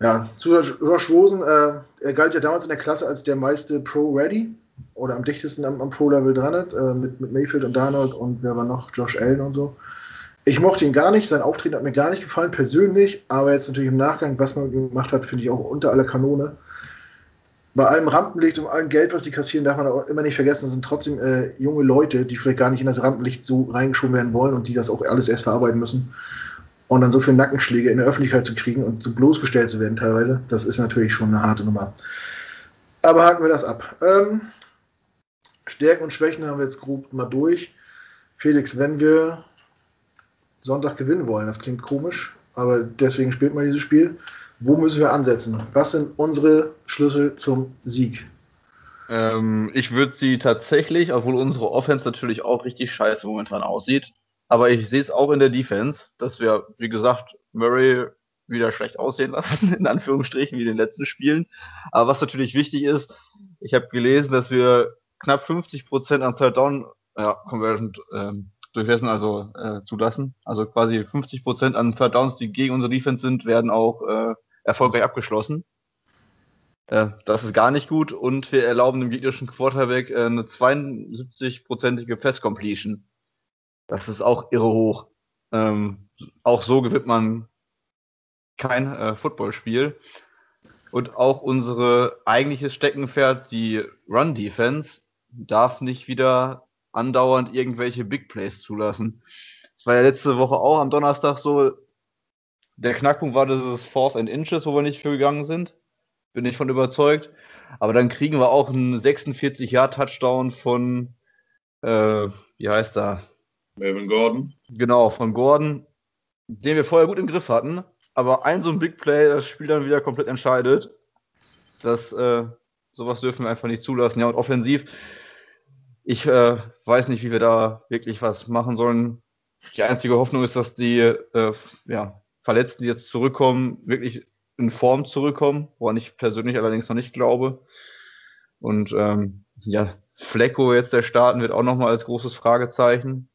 ja, zu Josh Rosen, äh, er galt ja damals in der Klasse als der meiste Pro-Ready oder am dichtesten am, am Pro-Level dran, äh, mit, mit Mayfield und Darnold und wer war noch? Josh Allen und so. Ich mochte ihn gar nicht, sein Auftreten hat mir gar nicht gefallen, persönlich, aber jetzt natürlich im Nachgang, was man gemacht hat, finde ich auch unter aller Kanone. Bei allem Rampenlicht und allem Geld, was die kassieren, darf man auch immer nicht vergessen, das sind trotzdem äh, junge Leute, die vielleicht gar nicht in das Rampenlicht so reingeschoben werden wollen und die das auch alles erst verarbeiten müssen. Und dann so viele Nackenschläge in der Öffentlichkeit zu kriegen und so bloßgestellt zu werden teilweise, das ist natürlich schon eine harte Nummer. Aber haken wir das ab. Ähm, Stärken und Schwächen haben wir jetzt grob mal durch. Felix, wenn wir Sonntag gewinnen wollen, das klingt komisch, aber deswegen spielt man dieses Spiel. Wo müssen wir ansetzen? Was sind unsere Schlüssel zum Sieg? Ähm, ich würde sie tatsächlich, obwohl unsere Offense natürlich auch richtig scheiße momentan aussieht, aber ich sehe es auch in der Defense, dass wir, wie gesagt, Murray wieder schlecht aussehen lassen, in Anführungsstrichen, wie in den letzten Spielen. Aber was natürlich wichtig ist, ich habe gelesen, dass wir knapp 50 Prozent an Third Down ja, Conversion ähm, durchmessen, also äh, zulassen. Also quasi 50 Prozent an Third Downs, die gegen unsere Defense sind, werden auch äh, erfolgreich abgeschlossen. Äh, das ist gar nicht gut und wir erlauben dem gegnerischen Quarterback äh, eine 72-prozentige Pass Completion. Das ist auch irre hoch. Ähm, auch so gewinnt man kein äh, Footballspiel. Und auch unsere eigentliches Steckenpferd, die Run-Defense, darf nicht wieder andauernd irgendwelche Big Plays zulassen. Das war ja letzte Woche auch am Donnerstag so. Der Knackpunkt war dieses Fourth and Inches, wo wir nicht für gegangen sind. Bin ich von überzeugt. Aber dann kriegen wir auch einen 46-Jahr-Touchdown von, äh, wie heißt er? Melvin Gordon. Genau, von Gordon, den wir vorher gut im Griff hatten. Aber ein so ein Big Play, das Spiel dann wieder komplett entscheidet. Das, äh, sowas dürfen wir einfach nicht zulassen. Ja, und offensiv, ich äh, weiß nicht, wie wir da wirklich was machen sollen. Die einzige Hoffnung ist, dass die äh, ja, Verletzten, die jetzt zurückkommen, wirklich in Form zurückkommen, woran ich persönlich allerdings noch nicht glaube. Und ähm, ja, Flecko jetzt der starten wird auch nochmal als großes Fragezeichen.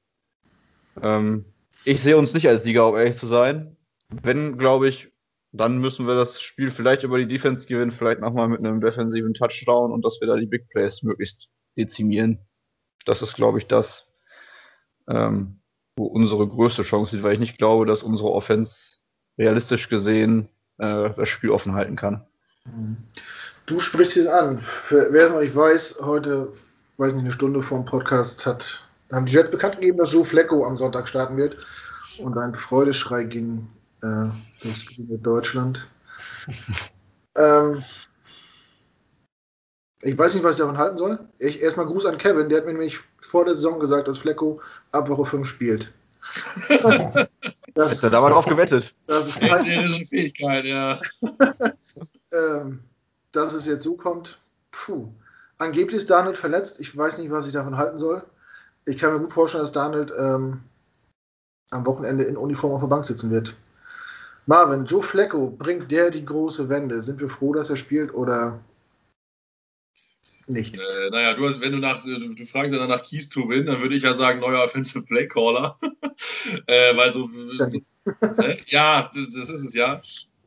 Ähm, ich sehe uns nicht als Sieger, um ehrlich zu sein. wenn, glaube ich, dann müssen wir das Spiel vielleicht über die Defense gewinnen, vielleicht nochmal mit einem defensiven Touchdown und dass wir da die Big Plays möglichst dezimieren. Das ist, glaube ich, das, ähm, wo unsere größte Chance liegt, weil ich nicht glaube, dass unsere Offense realistisch gesehen äh, das Spiel offen halten kann. Du sprichst es an. Wer es noch nicht weiß, heute, weiß nicht, eine Stunde vor dem Podcast hat, haben die Jets bekannt gegeben, dass Joe Flecko am Sonntag starten wird. Und ein Freudeschrei ging äh, durchs Deutschland. ähm, ich weiß nicht, was ich davon halten soll. Ich, erstmal Gruß an Kevin, der hat mir nämlich vor der Saison gesagt, dass Flecko ab Woche 5 spielt. das, Hätte da mal drauf gewettet. Das ist keine Fähigkeit, ja. ähm, dass es jetzt so kommt, puh. Angeblich ist Daniel verletzt. Ich weiß nicht, was ich davon halten soll. Ich kann mir gut vorstellen, dass Daniel ähm, am Wochenende in Uniform auf der Bank sitzen wird. Marvin, Joe Flecko, bringt der die große Wende? Sind wir froh, dass er spielt oder nicht? Äh, naja, du hast, wenn du nach, du, du fragst ja nach Keys to Win, dann würde ich ja sagen, neuer Offensive Play Caller. äh, weil so, so äh, ja, das, das, ist es ja.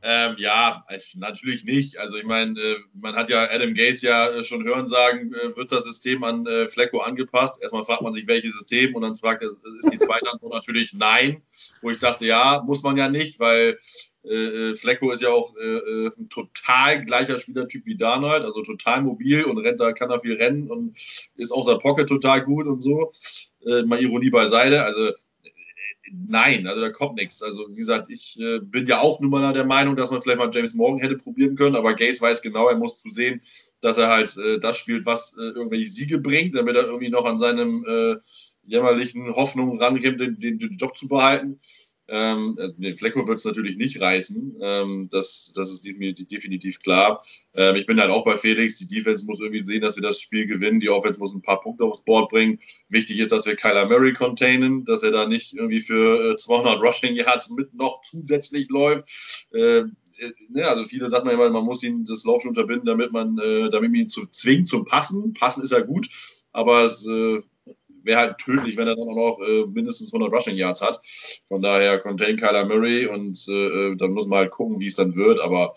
Ähm, ja, natürlich nicht. Also ich meine, äh, man hat ja Adam Gaze ja äh, schon hören sagen, äh, wird das System an äh, Flecko angepasst. Erstmal fragt man sich, welches System und dann fragt, ist die zweite Antwort natürlich nein, wo ich dachte, ja, muss man ja nicht, weil äh, äh, Flecko ist ja auch ein total gleicher Spielertyp wie Darnold, also total mobil und rennt da, kann da viel rennen und ist auch sein Pocket total gut und so. mal Ironie beiseite. Also nein, also da kommt nichts. Also wie gesagt, ich äh, bin ja auch nun mal der Meinung, dass man vielleicht mal James Morgan hätte probieren können, aber Gaze weiß genau, er muss zu sehen, dass er halt äh, das spielt, was äh, irgendwelche Siege bringt, damit er irgendwie noch an seinem äh, jämmerlichen Hoffnungen rankommt, den, den, Job zu behalten. Ähm, den Flecko wird es natürlich nicht reißen. Ähm, das, das ist definitiv klar. Ähm, ich bin halt auch bei Felix. Die Defense muss irgendwie sehen, dass wir das Spiel gewinnen. Die Offense muss ein paar Punkte aufs Board bringen. Wichtig ist, dass wir Kyler Murray containen, dass er da nicht irgendwie für äh, 200 Rushing Yards mit noch zusätzlich läuft. Ähm, äh, ne, also viele sagen immer, man muss ihn das Laufspiel unterbinden, damit man, äh, damit man ihn zu zwingt zum Passen. Passen ist ja gut, aber es äh, wäre halt tödlich, wenn er dann auch noch äh, mindestens 100 Rushing Yards hat. Von daher contain Kyler Murray und äh, äh, dann muss man halt gucken, wie es dann wird. Aber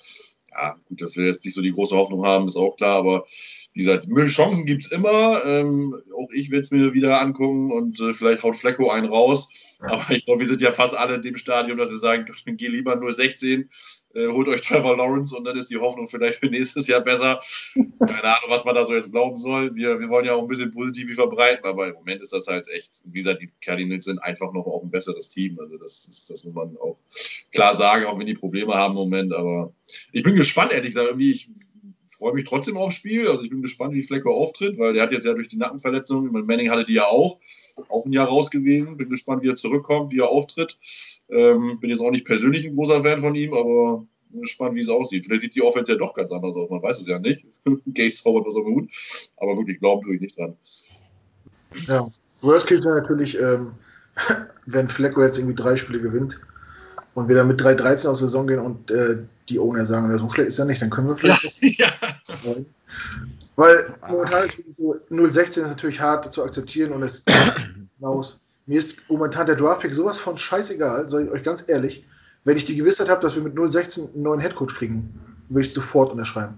ja, gut, dass wir jetzt nicht so die große Hoffnung haben, ist auch klar. Aber wie gesagt, Chancen gibt es immer. Ähm, auch ich werde es mir wieder angucken und äh, vielleicht haut Flecko einen raus. Aber ich glaube, wir sind ja fast alle in dem Stadium, dass wir sagen, geh lieber nur 16, äh, holt euch Trevor Lawrence und dann ist die Hoffnung vielleicht für nächstes Jahr besser. Keine Ahnung, was man da so jetzt glauben soll. Wir, wir wollen ja auch ein bisschen positiv verbreiten, aber im Moment ist das halt echt, wie gesagt, die Cardinals sind einfach noch auch ein besseres Team. Also das, ist, das muss man auch klar sagen, auch wenn die Probleme haben im Moment. Aber ich bin gespannt, ehrlich gesagt. Irgendwie, ich freue mich trotzdem aufs Spiel. Also ich bin gespannt, wie Flecker auftritt, weil der hat jetzt ja durch die Nackenverletzung, Manning hatte die ja auch, auch ein Jahr raus gewesen. Bin gespannt, wie er zurückkommt, wie er auftritt. Ähm, bin jetzt auch nicht persönlich ein großer Fan von ihm, aber bin gespannt, wie es aussieht. Vielleicht sieht die Offense ja doch ganz anders aus, man weiß es ja nicht. Gaze zaubert was aber gut, aber wirklich glauben tue ich nicht dran. Ja, Worst Case wäre natürlich, ähm, wenn Flecko jetzt irgendwie drei Spiele gewinnt und wir dann mit 3-13 aus der Saison gehen und äh, die Owner sagen, so schlecht ist er nicht, dann können wir vielleicht. Ja, ja. Weil momentan ist so 0-16 ist natürlich hart zu akzeptieren und es hinaus. Mir ist momentan der Draftpick sowas von scheißegal, sage ich euch ganz ehrlich. Wenn ich die Gewissheit habe, dass wir mit 0-16 einen neuen Headcoach kriegen, würde ich sofort unterschreiben.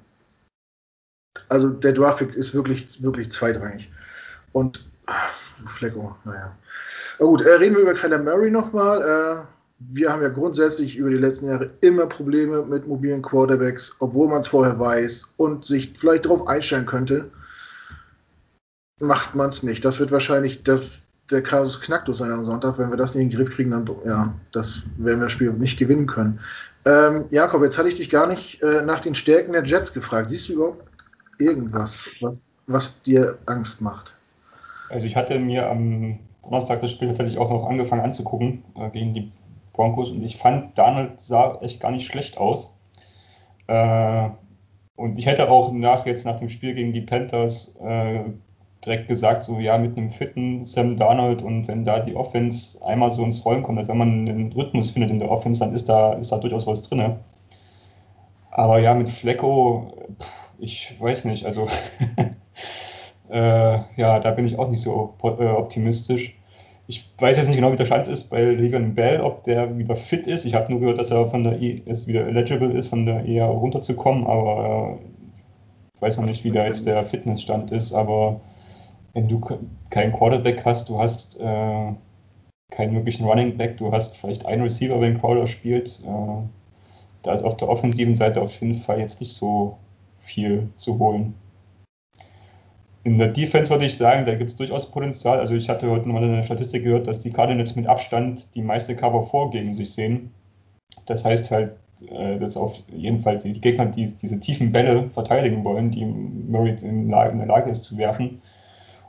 Also der Draftpick ist wirklich, wirklich zweitrangig. Und ach, Flecko, naja. Na gut, äh, reden wir über Kyler Murray nochmal. Äh, wir haben ja grundsätzlich über die letzten Jahre immer Probleme mit mobilen Quarterbacks, obwohl man es vorher weiß und sich vielleicht darauf einstellen könnte, macht man es nicht. Das wird wahrscheinlich das, der Kasus Knacktus sein am Sonntag. Wenn wir das nicht in den Griff kriegen, dann ja, das werden wir das Spiel nicht gewinnen können. Ähm, Jakob, jetzt hatte ich dich gar nicht äh, nach den Stärken der Jets gefragt. Siehst du überhaupt irgendwas, was, was dir Angst macht? Also ich hatte mir am Donnerstag das Spiel tatsächlich auch noch angefangen anzugucken äh, gegen die Broncos und ich fand, Donald sah echt gar nicht schlecht aus. Äh, und ich hätte auch nach jetzt nach dem Spiel gegen die Panthers äh, direkt gesagt, so ja, mit einem fitten Sam Darnold und wenn da die Offense einmal so ins Rollen kommt, also wenn man einen Rhythmus findet in der Offense, dann ist da, ist da durchaus was drin. Aber ja, mit Flecko, ich weiß nicht, also äh, ja, da bin ich auch nicht so äh, optimistisch. Ich weiß jetzt nicht genau, wie der Stand ist bei Legan Bell, ob der wieder fit ist. Ich habe nur gehört, dass er von der e es wieder eligible ist, von der EA runterzukommen, aber äh, ich weiß noch nicht, wie da jetzt der Fitnessstand ist. Aber wenn du keinen Quarterback hast, du hast äh, keinen wirklichen Running Back, du hast vielleicht einen Receiver, wenn Crowder spielt. Äh, da ist auf der offensiven Seite auf jeden Fall jetzt nicht so viel zu holen. In der Defense würde ich sagen, da gibt es durchaus Potenzial. Also ich hatte heute mal eine Statistik gehört, dass die Cardinals mit Abstand die meiste Cover 4 gegen sich sehen. Das heißt halt, äh, dass auf jeden Fall die Gegner, die diese tiefen Bälle verteidigen wollen, die Murray in, der Lage ist zu werfen,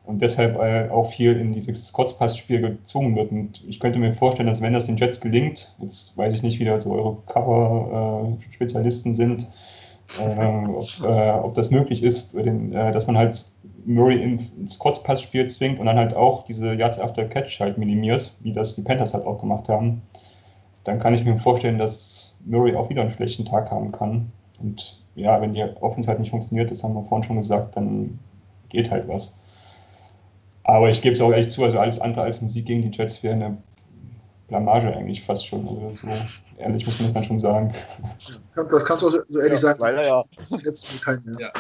und deshalb äh, auch viel in dieses Kurzpassspiel gezwungen wird. Und ich könnte mir vorstellen, dass wenn das den Jets gelingt, jetzt weiß ich nicht, wie da so eure Cover-Spezialisten äh, sind, ob, ob, das möglich ist, dass man halt Murray ins Kurzpassspiel zwingt und dann halt auch diese Yards after Catch halt minimiert, wie das die Panthers halt auch gemacht haben, dann kann ich mir vorstellen, dass Murray auch wieder einen schlechten Tag haben kann. Und ja, wenn die Offense halt nicht funktioniert, das haben wir vorhin schon gesagt, dann geht halt was. Aber ich gebe es auch ehrlich zu, also alles andere als ein Sieg gegen die Jets wäre eine Blamage eigentlich fast schon. Also so ehrlich muss man das dann schon sagen. Das kannst du so ehrlich ja, sagen. Leider ja. Jetzt kein mehr. Ja,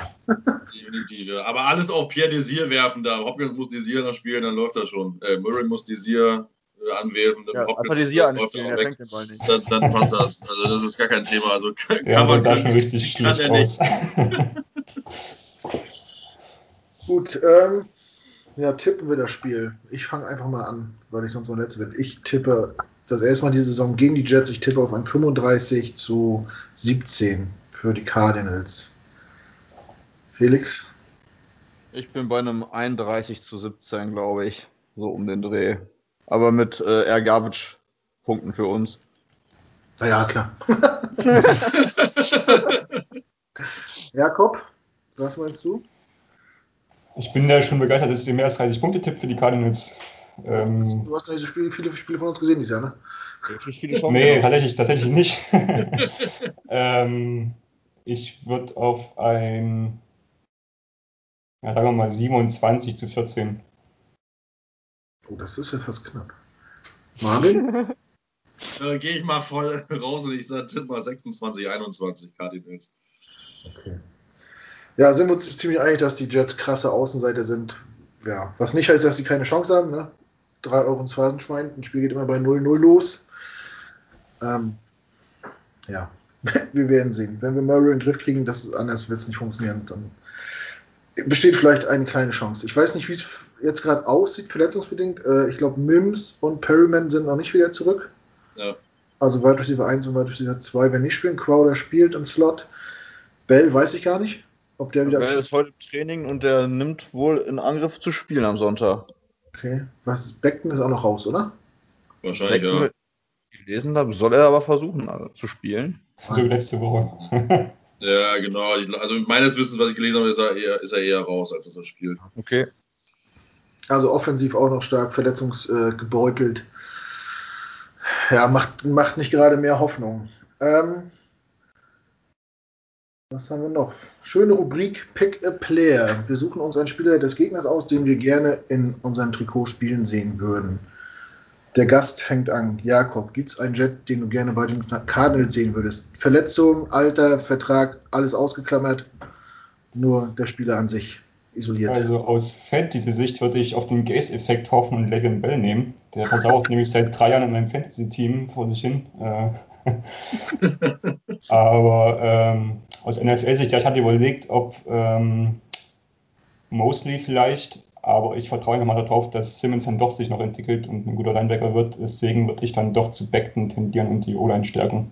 definitiv. Aber alles auf Pierre Desir werfen da. Hopkins muss Desir noch spielen, dann läuft das schon. Äh, Murray muss Desir äh, anwerfen. Ja, Hopkins Desir äh, läuft auch weg. Dann, dann, passt das. Also das ist gar kein Thema. Also kann, ja, man kann, schon richtig kann er nicht. Gut, ähm, ja, tippen wir das Spiel. Ich fange einfach mal an, weil ich sonst noch letzte bin. Ich tippe das erste Mal diese Saison gegen die Jets. Ich tippe auf ein 35 zu 17 für die Cardinals. Felix? Ich bin bei einem 31 zu 17, glaube ich. So um den Dreh. Aber mit äh, Air Garbage Punkten für uns. Na ja, klar. Jakob, was meinst du? Ich bin da schon begeistert, dass ihr mehr als 30 Punkte tippt für die Cardinals. Ähm, du hast ja diese Spiele, viele Spiele von uns gesehen dieses Jahr, ne? nee, tatsächlich, tatsächlich nicht. ähm, ich würde auf ein, ja, sagen wir mal 27 zu 14. Oh, das ist ja fast knapp. Marvin? Da gehe ich mal voll raus und ich sage tipp mal 26, 21 Cardinals. Okay. Ja, sind wir uns ziemlich einig, dass die Jets krasse Außenseiter sind. Ja, was nicht heißt, dass sie keine Chance haben. Ne? 3 Euro ins Phasenschwein. Ein Spiel geht immer bei 0-0 los. Ähm, ja, wir werden sehen. Wenn wir Murray in den Griff kriegen, das ist anders, wird es nicht funktionieren. Dann besteht vielleicht eine kleine Chance. Ich weiß nicht, wie es jetzt gerade aussieht, verletzungsbedingt. Äh, ich glaube, Mims und Perryman sind noch nicht wieder zurück. Ja. Also Wide Receiver 1 und Wide Receiver 2 werden nicht spielen. Crowder spielt im Slot. Bell weiß ich gar nicht. Ob der wieder. Der ist heute im Training und der nimmt wohl in Angriff zu spielen am Sonntag. Okay. Was ist Beckton ist auch noch raus, oder? Wahrscheinlich, Beckton, ja. Gelesen habe, soll er aber versuchen also, zu spielen. So wie letzte Woche. ja, genau. Also meines Wissens, was ich gelesen habe, ist er eher, ist er eher raus, als dass er spielt. Okay. Also offensiv auch noch stark verletzungsgebeutelt. ja, macht, macht nicht gerade mehr Hoffnung. Ähm, was haben wir noch? Schöne Rubrik Pick a Player. Wir suchen uns einen Spieler des Gegners aus, den wir gerne in unserem Trikot spielen sehen würden. Der Gast fängt an. Jakob, gibt es einen Jet, den du gerne bei den Cardinals sehen würdest? Verletzung, Alter, Vertrag, alles ausgeklammert. Nur der Spieler an sich isoliert. Also aus Fantasy-Sicht würde ich auf den Gaze-Effekt hoffen und Le'Veon Bell nehmen. Der versauert nämlich seit drei Jahren in meinem Fantasy-Team vor sich hin. Äh, Aber ähm, aus NFL-Sicht, ja, ich hatte überlegt, ob ähm, Mosley vielleicht, aber ich vertraue einfach mal darauf, dass Simmons dann doch sich noch entwickelt und ein guter Linebacker wird. Deswegen würde ich dann doch zu Beckton tendieren und die O-Line stärken.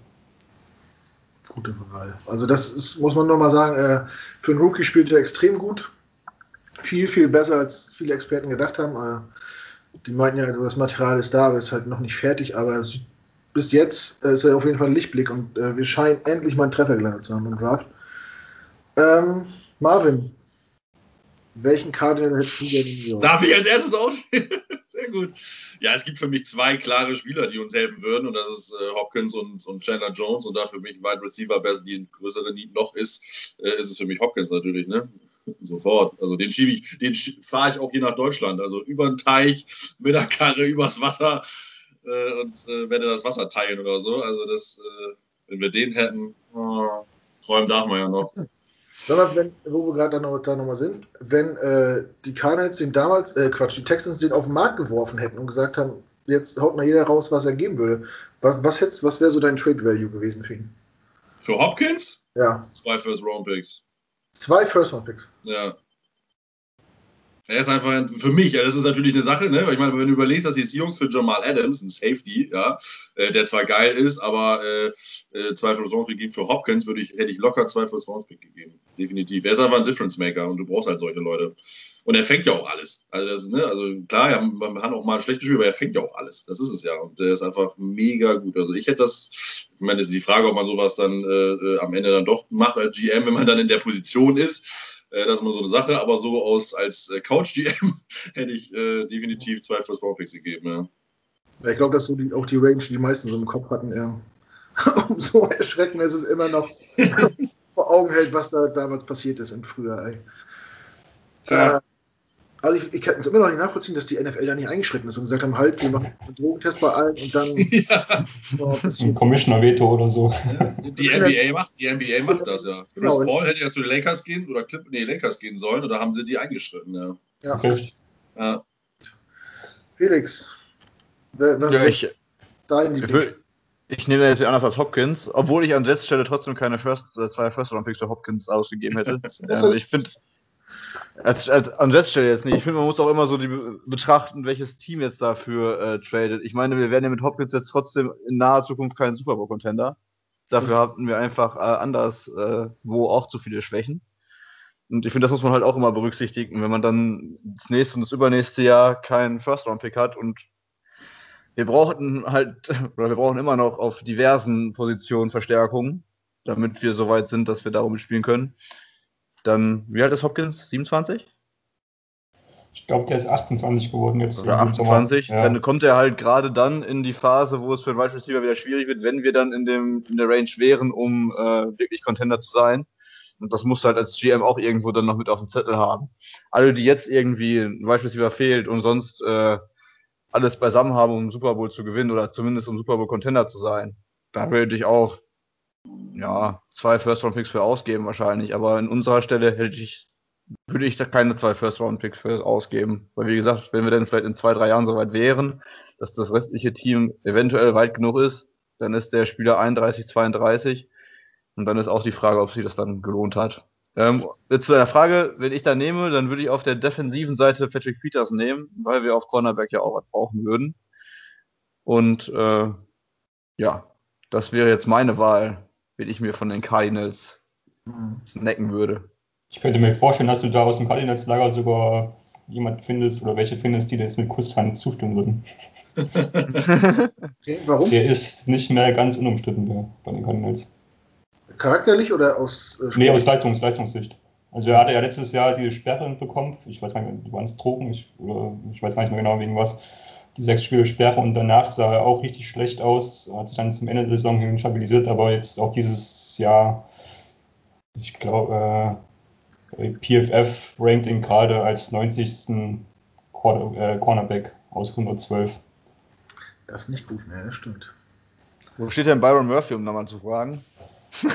Gute Wahl. Also das ist, muss man nochmal sagen, äh, für einen Rookie spielt er extrem gut. Viel, viel besser, als viele Experten gedacht haben. Äh, die meinten ja, das Material ist da, aber ist halt noch nicht fertig, aber bis jetzt äh, ist er auf jeden Fall ein Lichtblick und äh, wir scheinen endlich mal einen Treffer gelandet zu haben im Draft. Ähm, Marvin, welchen Cardinal hättest du denn? Darf ich als erstes auswählen? Sehr gut. Ja, es gibt für mich zwei klare Spieler, die uns helfen würden, und das ist äh, Hopkins und, und Chandler Jones. Und da für mich Wide Receiver, die ein größere Need noch ist, äh, ist es für mich Hopkins natürlich. Ne? Sofort. Also den schiebe ich, den fahre ich auch hier nach Deutschland. Also über den Teich, mit der Karre, übers Wasser äh, und äh, werde das Wasser teilen oder so. Also das, äh, wenn wir den hätten, oh, träumen darf man ja noch. Mal, wenn, wo wir gerade da nochmal noch sind, wenn äh, die Cardinals den damals, äh, Quatsch, die Texans den auf den Markt geworfen hätten und gesagt haben, jetzt haut mal jeder raus, was er geben würde, was, was, was wäre so dein Trade Value gewesen für ihn? Für Hopkins? Ja. Zwei First Round Picks. Zwei First Round Picks. Ja. Er ist einfach für mich, das ist natürlich eine Sache, ne? Weil ich meine, wenn du überlegst, dass die Seahawks für Jamal Adams, ein Safety, ja, äh, der zwar geil ist, aber äh, äh, zwei First Round Pick gegeben für Hopkins, würde ich, hätte ich locker zwei First Round Pick gegeben. Definitiv. Er ist einfach ein Difference Maker und du brauchst halt solche Leute. Und er fängt ja auch alles. Also, das, ne, also klar, ja, man hat auch mal ein schlechtes Spiel, aber er fängt ja auch alles. Das ist es ja. Und der ist einfach mega gut. Also ich hätte das, ich meine, das ist die Frage, ob man sowas dann äh, äh am Ende dann doch macht als GM, wenn man dann in der Position ist. Äh, das ist immer so eine Sache. Aber so aus als äh, Couch-GM hätte ich äh, definitiv zwei First Round Picks gegeben. Ja. ja ich glaube, dass so die, auch die Range, die meisten so im Kopf hatten, ja. Umso erschreckender ist es immer noch vor Augen hält, was da damals passiert ist im Frühjahr. Ey. Ja. Äh, also ich, ich kann es immer noch nicht nachvollziehen, dass die NFL da nicht eingeschritten ist und gesagt haben, halt, wir machen einen Drogentest bei allen und dann ja. so ein Commissioner-Veto oder so. Die NBA macht, die NBA macht das ja. Chris genau. Paul hätte ja zu den Lakers gehen oder Clip, nee, Lakers gehen sollen oder haben sie die eingeschritten, ja. Ja. Okay. ja. Felix, was ja, ich, dein ich, will, ich nehme jetzt anders als Hopkins, obwohl ich an Setzstelle trotzdem keine First, äh, zwei First Round Picks für Hopkins ausgegeben hätte. ähm, ich finde als, als an Setzstelle jetzt nicht. Ich finde, man muss auch immer so die betrachten, welches Team jetzt dafür äh, tradet. Ich meine, wir werden ja mit Hopkins jetzt trotzdem in naher Zukunft kein Super Bowl-Contender. Dafür hatten wir einfach äh, anders äh, wo auch zu viele Schwächen. Und ich finde, das muss man halt auch immer berücksichtigen, wenn man dann das nächste und das übernächste Jahr keinen First-Round-Pick hat und wir brauchten halt, oder wir brauchen immer noch auf diversen Positionen Verstärkung, damit wir so weit sind, dass wir darum spielen können. Dann, wie alt ist Hopkins? 27? Ich glaube, der ist 28 geworden jetzt. Oder 28. Ja. Dann kommt er halt gerade dann in die Phase, wo es für den Wide Receiver wieder schwierig wird, wenn wir dann in, dem, in der Range wären, um äh, wirklich Contender zu sein. Und das musst du halt als GM auch irgendwo dann noch mit auf dem Zettel haben. Alle, die jetzt irgendwie ein Wide Receiver fehlt und sonst äh, alles beisammen haben, um Super Bowl zu gewinnen oder zumindest um Super Bowl Contender zu sein, da würde ich auch ja, zwei First-Round-Picks für ausgeben wahrscheinlich, aber in unserer Stelle hätte ich, würde ich da keine zwei First-Round-Picks für ausgeben. Weil wie gesagt, wenn wir dann vielleicht in zwei, drei Jahren soweit wären, dass das restliche Team eventuell weit genug ist, dann ist der Spieler 31, 32 und dann ist auch die Frage, ob sich das dann gelohnt hat. Ähm, jetzt zu der Frage, wenn ich da nehme, dann würde ich auf der defensiven Seite Patrick Peters nehmen, weil wir auf Cornerback ja auch was brauchen würden. Und äh, ja, das wäre jetzt meine Wahl wenn ich mir von den Cardinals mhm. snacken würde. Ich könnte mir vorstellen, dass du da aus dem Cardinals-Lager sogar jemand findest oder welche findest, die dir jetzt mit Kusshand zustimmen würden. okay, warum? Der ist nicht mehr ganz unumstritten bei, bei den Cardinals. Charakterlich oder aus äh, Nee, aus Leistungs Leistungssicht. Also er hatte ja letztes Jahr diese Sperre bekommen, ich weiß gar nicht, waren es Drogen, ich, oder ich weiß gar nicht mehr genau wegen was die sechs Spiele Sperre und danach sah er auch richtig schlecht aus, hat sich dann zum Ende der Saison hin stabilisiert, aber jetzt auch dieses Jahr, ich glaube, äh, PFF rankt ihn gerade als 90. Quarter, äh, Cornerback aus 112. Das ist nicht gut, ne, das stimmt. Wo steht denn Byron Murphy, um nochmal zu fragen?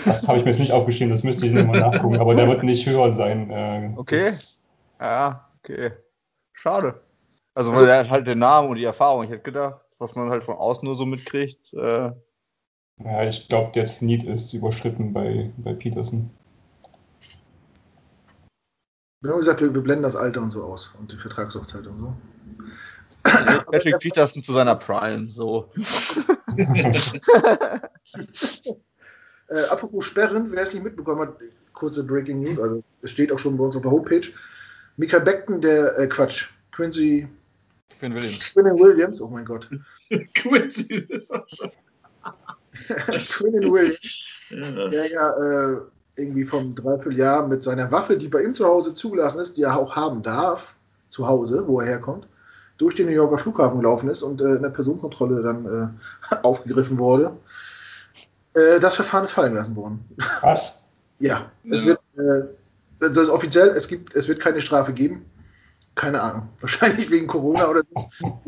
Das habe ich mir jetzt nicht aufgeschrieben, das müsste ich nochmal nachgucken, aber der wird nicht höher sein. Äh, okay. Ja, okay. Schade. Also, weil er hat halt den Namen und die Erfahrung. Ich hätte gedacht, was man halt von außen nur so mitkriegt. Äh ja, ich glaube, der Zenit ist überschritten bei, bei Peterson. Wir haben gesagt, wir, wir, blenden das Alter und so aus und die Vertragsaufzeit und so. Patrick Peterson zu seiner Prime, so. äh, apropos Sperren, wer es nicht mitbekommen hat, kurze Breaking News, also es steht auch schon bei uns auf der Homepage. Michael Beckton, der, äh, Quatsch, Quincy Quinn Williams. Quinn Williams, oh mein Gott. Quincy ist auch schon. Quinn Williams, ja. der ja äh, irgendwie vom Dreivierteljahr mit seiner Waffe, die bei ihm zu Hause zugelassen ist, die er auch haben darf, zu Hause, wo er herkommt, durch den New Yorker Flughafen gelaufen ist und äh, in der Personenkontrolle dann äh, aufgegriffen wurde. Äh, das Verfahren ist fallen gelassen worden. Was? ja, es ja. wird äh, Das ist offiziell, es, gibt, es wird keine Strafe geben. Keine Ahnung. Wahrscheinlich wegen Corona oder so.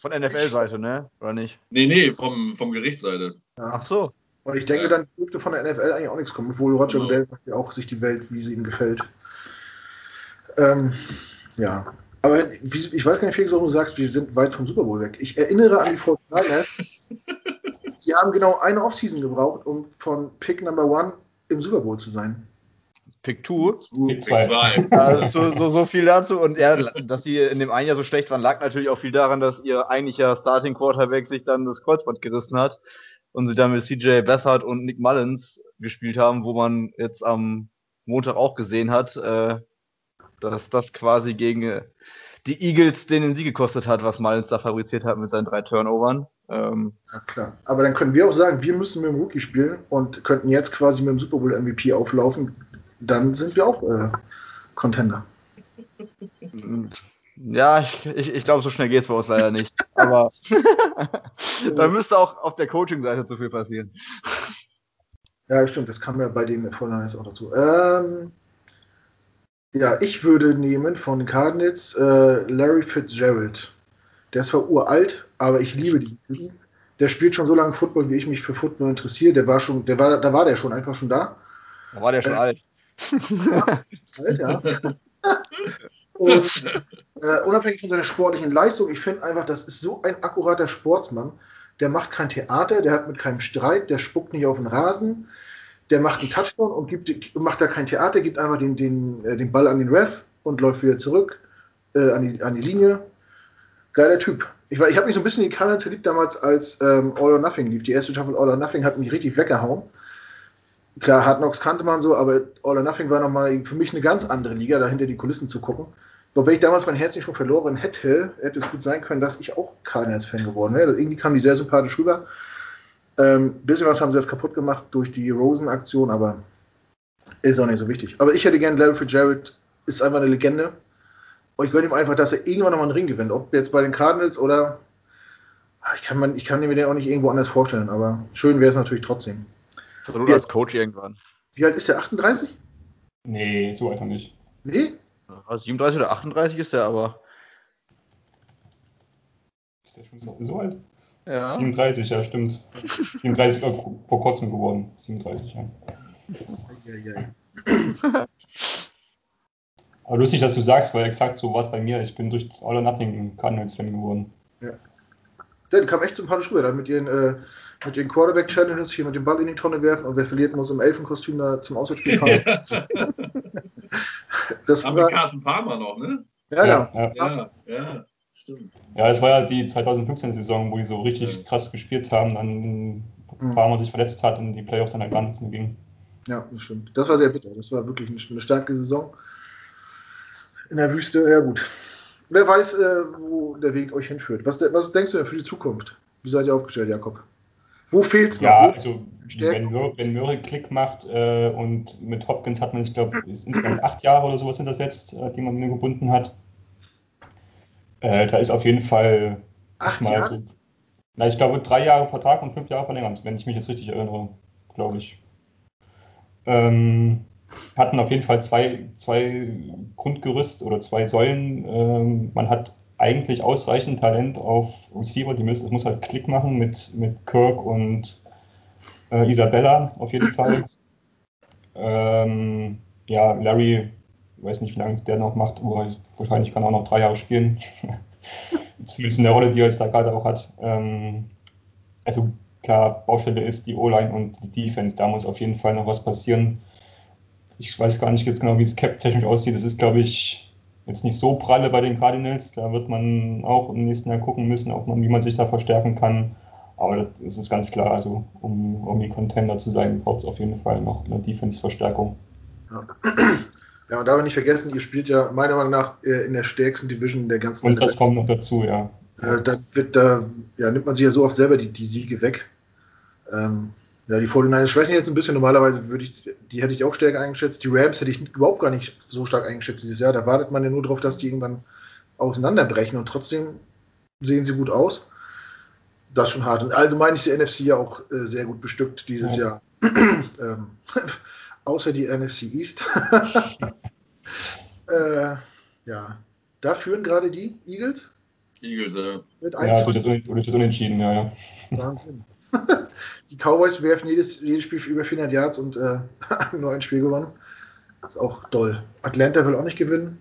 Von NFL-Seite, ne? Oder nicht? Nee, nee, vom, vom Gerichtsseite. Ja. Ach so. Und ich denke, Ja. dann dürfte von der NFL eigentlich auch nichts kommen, obwohl Roger Genau. Goodell macht ja auch sich die Welt, wie sie ihm gefällt. Ähm, ja. Aber wie, ich weiß gar nicht, Felix, warum du sagst, wir sind weit vom Super Bowl weg. Ich erinnere an die 49ers. die haben genau eine Offseason gebraucht, um von Pick Number One im Super Bowl zu sein. Pick 2. Pick Pick zwei. Also, so, so viel dazu. Und ja, dass sie in dem einen Jahr so schlecht waren, lag natürlich auch viel daran, dass ihr eigentlicher Starting Quarterback sich dann das Kreuzband gerissen hat und sie dann mit CJ Beathard und Nick Mullins gespielt haben, wo man jetzt am Montag auch gesehen hat, äh, dass das quasi gegen die Eagles den Sieg gekostet hat, was Mullins da fabriziert hat mit seinen drei Turnovern. Ähm, Ja, klar. Aber dann können wir auch sagen, wir müssen mit dem Rookie spielen und könnten jetzt quasi mit dem Super Bowl MVP auflaufen. Dann sind wir auch äh, Contender. Ja, ich, ich, ich glaube, so schnell geht's bei uns leider nicht. Aber da müsste auch auf der Coaching-Seite zu viel passieren. Ja, stimmt, das kam ja bei den Vorlagen auch dazu. Ähm, ja, ich würde nehmen von den Cardinals äh, Larry Fitzgerald. Der ist zwar uralt, aber ich liebe diesen Typen. Der spielt schon so lange Football, wie ich mich für Football interessiere. Der war schon, der war, da war der schon einfach schon da. Da war der schon Äh, alt. Alt, ja. Und äh, unabhängig von seiner sportlichen Leistung, ich finde einfach, das ist so ein akkurater Sportsmann. Der macht kein Theater, der hat mit keinem Streit, der spuckt nicht auf den Rasen, der macht einen Touchdown und gibt, macht da kein Theater, gibt einfach den, den, äh, den Ball an den Ref und läuft wieder zurück äh, an, die, an die Linie. Geiler Typ. Ich, war- ich habe mich so ein bisschen in die Kanadier verliebt damals, als ähm, All or Nothing lief. Die erste Staffel All or Nothing hat mich richtig weggehauen. Klar, Hard Knocks kannte man so, aber All or Nothing war nochmal für mich eine ganz andere Liga, da hinter die Kulissen zu gucken. Glaube, wenn ich damals mein Herz nicht schon verloren hätte, hätte es gut sein können, dass ich auch Cardinals-Fan geworden wäre. Irgendwie kam die sehr sympathisch rüber. Ähm, bisschen was haben sie jetzt kaputt gemacht durch die Rosen-Aktion, aber ist auch nicht so wichtig. Aber ich hätte gerne Larry Fitzgerald, ist einfach eine Legende. Und ich gönne ihm einfach, dass er irgendwann nochmal einen Ring gewinnt. Ob jetzt bei den Cardinals oder. Ah, Ich kann, man, ich kann mir den auch nicht irgendwo anders vorstellen, aber schön wäre es natürlich trotzdem. Zur Not als Coach irgendwann. Wie alt ist der? 38? Nee, so einfach nicht. Nee? Also 37 oder 38 ist der aber. Ist der schon so, so alt? Ja. 37, ja, stimmt. 37 war vor kurzem geworden. 37, ja. Aber lustig, dass du sagst, weil exakt so war es bei mir. Ich bin durch All or Nothing Cardinals-Fan geworden. Ja, die kam echt sympathisch rüber. Dann mit ihren, äh, mit ihren Quarterback-Challenges hier mit dem Ball in die Tonne werfen und wer verliert, muss im Elfenkostüm da zum Auswärtsspiel fahren. das Aber mit war, Carsten Palmer noch, ne? ja, ja. ja. Ja, ja, stimmt. Ja, es war ja die 2015-Saison, wo die so richtig Ja. krass gespielt haben, dann Mhm. Farmer sich verletzt hat und die Playoffs dann halt gar nichts mehr ging. Ja, das stimmt. Das war sehr bitter. Das war wirklich eine, eine starke Saison. In der Wüste, ja gut. Wer weiß, äh, wo der Weg euch hinführt. Was, was denkst du denn für die Zukunft? Wie seid ihr aufgestellt, Jakob? Wo fehlt's noch? Ja, also Stärken? wenn, wenn Murray Klick macht äh, und mit Hopkins hat man, ich glaube, insgesamt acht Jahre oder sowas sind das jetzt, äh, die man mir gebunden hat. Äh, da ist auf jeden Fall Acht erstmal Jahre? so. Na, ich glaube, drei Jahre Vertrag und fünf Jahre verlängert, wenn ich mich jetzt richtig erinnere, glaube ich. Ähm, hatten auf jeden Fall zwei, zwei Grundgerüst oder zwei Säulen. Ähm, man hat eigentlich ausreichend Talent auf Receiver, die müssen, es muss halt Klick machen mit, mit Kirk und äh, Isabella auf jeden Fall. Ähm, ja, Larry, weiß nicht, wie lange der noch macht, aber wahrscheinlich kann er auch noch drei Jahre spielen. Zumindest in der Rolle, die er jetzt da gerade auch hat. Ähm, also klar, Baustelle ist die O-Line und die Defense. Da muss auf jeden Fall noch was passieren. Ich weiß gar nicht jetzt genau, wie es cap-technisch aussieht. Das ist, glaube ich, jetzt nicht so pralle bei den Cardinals. Da wird man auch im nächsten Jahr gucken müssen, ob man, wie man sich da verstärken kann. Aber das ist ganz klar. Also, um irgendwie Contender zu sein, braucht es auf jeden Fall noch eine Defense-Verstärkung. Ja. ja, und darf man nicht vergessen, ihr spielt ja meiner Meinung nach äh, in der stärksten Division der ganzen Und das kommt noch dazu, ja. Äh, dann wird da, ja, nimmt man sich ja so oft selber die, die Siege weg. Ähm, ja, die 49ers schwächen jetzt ein bisschen. Normalerweise würde ich, die hätte ich auch stärker eingeschätzt. Die Rams hätte ich überhaupt gar nicht so stark eingeschätzt dieses Jahr. Da wartet man ja nur darauf, dass die irgendwann auseinanderbrechen und trotzdem sehen sie gut aus. Das ist schon hart. Und allgemein ist die NFC ja auch äh, sehr gut bestückt dieses Ja. Jahr. ähm, außer die NFC East. äh, ja, da führen gerade die Eagles. Eagles, ja. Mit Ja, durch das, durch das Unentschieden, ja, ja. Wahnsinn. die Cowboys werfen jedes, jedes Spiel für über 400 Yards und äh, haben nur ein Spiel gewonnen. ist auch toll. Atlanta will auch nicht gewinnen.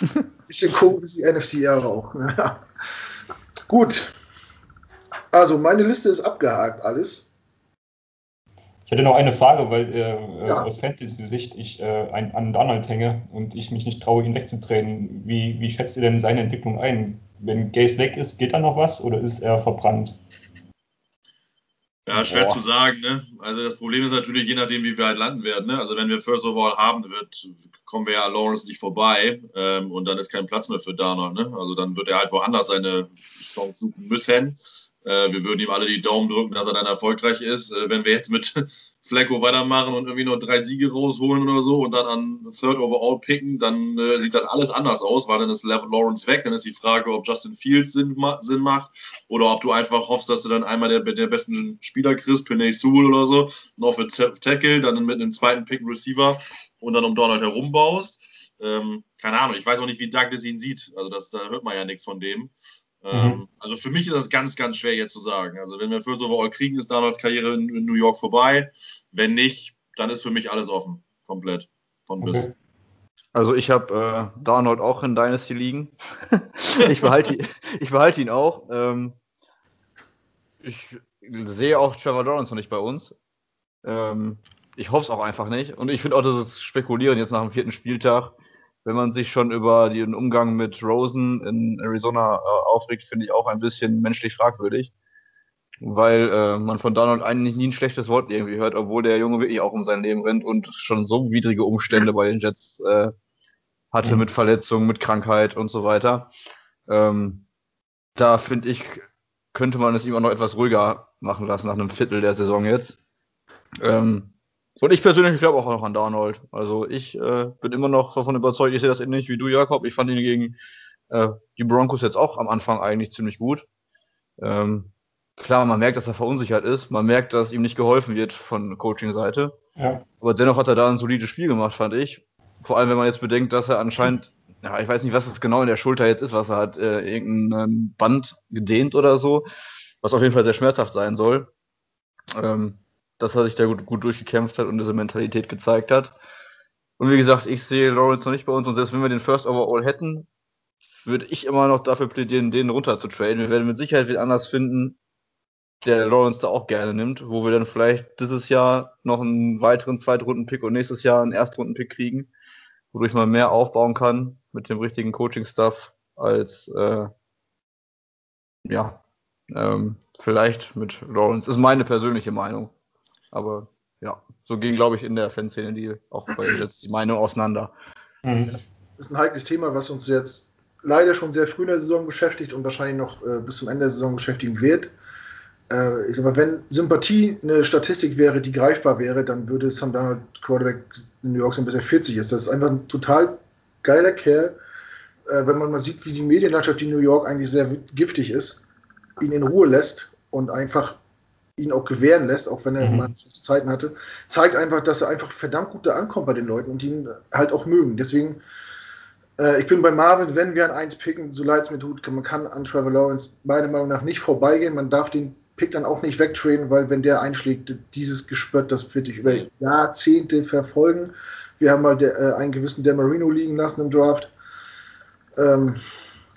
Bisschen komisch ist die NFC ja auch. Ja. Gut. Also, meine Liste ist abgehakt, alles. Ich hätte noch eine Frage, weil äh, Ja. aus Fantasy-Sicht ich äh, ein, an Donald hänge und ich mich nicht traue, ihn wegzutreten. Wie, wie schätzt ihr denn seine Entwicklung ein? Wenn Gaze weg ist, geht da noch was oder ist er verbrannt? Ja, schwer Boah. zu sagen, ne? Also das Problem ist natürlich, je nachdem, wie wir halt landen werden, ne? Also wenn wir First of All haben, wird, kommen wir ja Lawrence nicht vorbei ähm, und dann ist kein Platz mehr für Darnold, ne? Also dann wird er halt woanders seine Chance suchen müssen. Äh, wir würden ihm alle die Daumen drücken, dass er dann erfolgreich ist. Äh, wenn wir jetzt mit Flacco weitermachen und irgendwie nur drei Siege rausholen oder so und dann an Third Overall picken, dann äh, sieht das alles anders aus, weil dann ist Lawrence weg. Dann ist die Frage, ob Justin Fields Sinn, ma Sinn macht oder ob du einfach hoffst, dass du dann einmal der, der besten Spieler kriegst, Penay Sewell oder so, noch für Tackle, dann mit einem zweiten Pick Receiver und dann um Donald herum baust. Ähm, keine Ahnung, ich weiß auch nicht, wie Douglas ihn sieht. Also das, da hört man ja nichts von dem. Ähm, Mhm. Also für mich ist das ganz, ganz schwer jetzt zu sagen. Also wenn wir First Overall kriegen, ist Donalds Karriere in, New York vorbei. Wenn nicht, dann ist für mich alles offen. Komplett. Von bis. Okay. Also ich habe äh, Darnold auch in Dynasty liegen. ich, behalte, ihn- ich behalte ihn auch. Ähm, ich sehe auch Trevor Lawrence noch nicht bei uns. Ähm, ich hoffe es auch einfach nicht. Und ich finde auch, das ist Spekulieren jetzt nach dem vierten Spieltag. Wenn man sich schon über den Umgang mit Rosen in Arizona äh, aufregt, finde ich auch ein bisschen menschlich fragwürdig. Weil äh, man von Donald eigentlich nie ein schlechtes Wort irgendwie hört, obwohl der Junge wirklich auch um sein Leben rennt und schon so widrige Umstände bei den Jets äh, hatte mit Verletzungen, mit Krankheit und so weiter. Ähm, da finde ich, könnte man es ihm auch noch etwas ruhiger machen lassen nach einem Viertel der Saison jetzt. Ähm, und ich persönlich glaube auch noch an Darnold. Also ich äh, bin immer noch davon überzeugt, ich sehe das ähnlich wie du, Jakob. Ich fand ihn gegen äh, die Broncos jetzt auch am Anfang eigentlich ziemlich gut. Ähm, klar, man merkt, dass er verunsichert ist. Man merkt, dass ihm nicht geholfen wird von Coaching-Seite. Ja. Aber dennoch hat er da ein solides Spiel gemacht, fand ich. Vor allem, wenn man jetzt bedenkt, dass er anscheinend, ja, ich weiß nicht, was es genau in der Schulter jetzt ist, was er hat, äh, irgendein Band gedehnt oder so, was auf jeden Fall sehr schmerzhaft sein soll. Ähm, dass er sich da gut, gut durchgekämpft hat und diese Mentalität gezeigt hat. Und wie gesagt, ich sehe Lawrence noch nicht bei uns und selbst wenn wir den First Overall hätten, würde ich immer noch dafür plädieren, den runter zu traden. Wir werden mit Sicherheit wen anders finden, der Lawrence da auch gerne nimmt, wo wir dann vielleicht dieses Jahr noch einen weiteren Zweitrunden-Pick und nächstes Jahr einen Erstrunden-Pick kriegen, wodurch man mehr aufbauen kann mit dem richtigen Coaching-Stuff als äh, ja, ähm, vielleicht mit Lawrence. Ist meine persönliche Meinung. Aber ja, so gehen, glaube ich, in der Fanszene die auch bei Jets die Meinung auseinander. Mhm. Das ist ein heikles Thema, was uns jetzt leider schon sehr früh in der Saison beschäftigt und wahrscheinlich noch äh, bis zum Ende der Saison beschäftigen wird. Äh, ich sag mal, wenn Sympathie eine Statistik wäre, die greifbar wäre, dann würde Sam Darnold Quarterback in New York sein, bis er 40 ist. Das ist einfach ein total geiler Kerl. Äh, wenn man mal sieht, wie die Medienlandschaft in New York eigentlich sehr giftig ist, ihn in Ruhe lässt und einfach ihn auch gewähren lässt, auch wenn er Mhm. mal Zeiten hatte, zeigt einfach, dass er einfach verdammt gut da ankommt bei den Leuten und ihn halt auch mögen. Deswegen, äh, ich bin bei Marvin, wenn wir an 1 picken, so leid es mir tut, kann- man kann an Trevor Lawrence meiner Meinung nach nicht vorbeigehen. Man darf den Pick dann auch nicht wegtraden, weil wenn der einschlägt, dieses Gespött, das wird dich über Jahrzehnte verfolgen. Wir haben mal der, äh, einen gewissen Dan Marino liegen lassen im Draft. Ähm,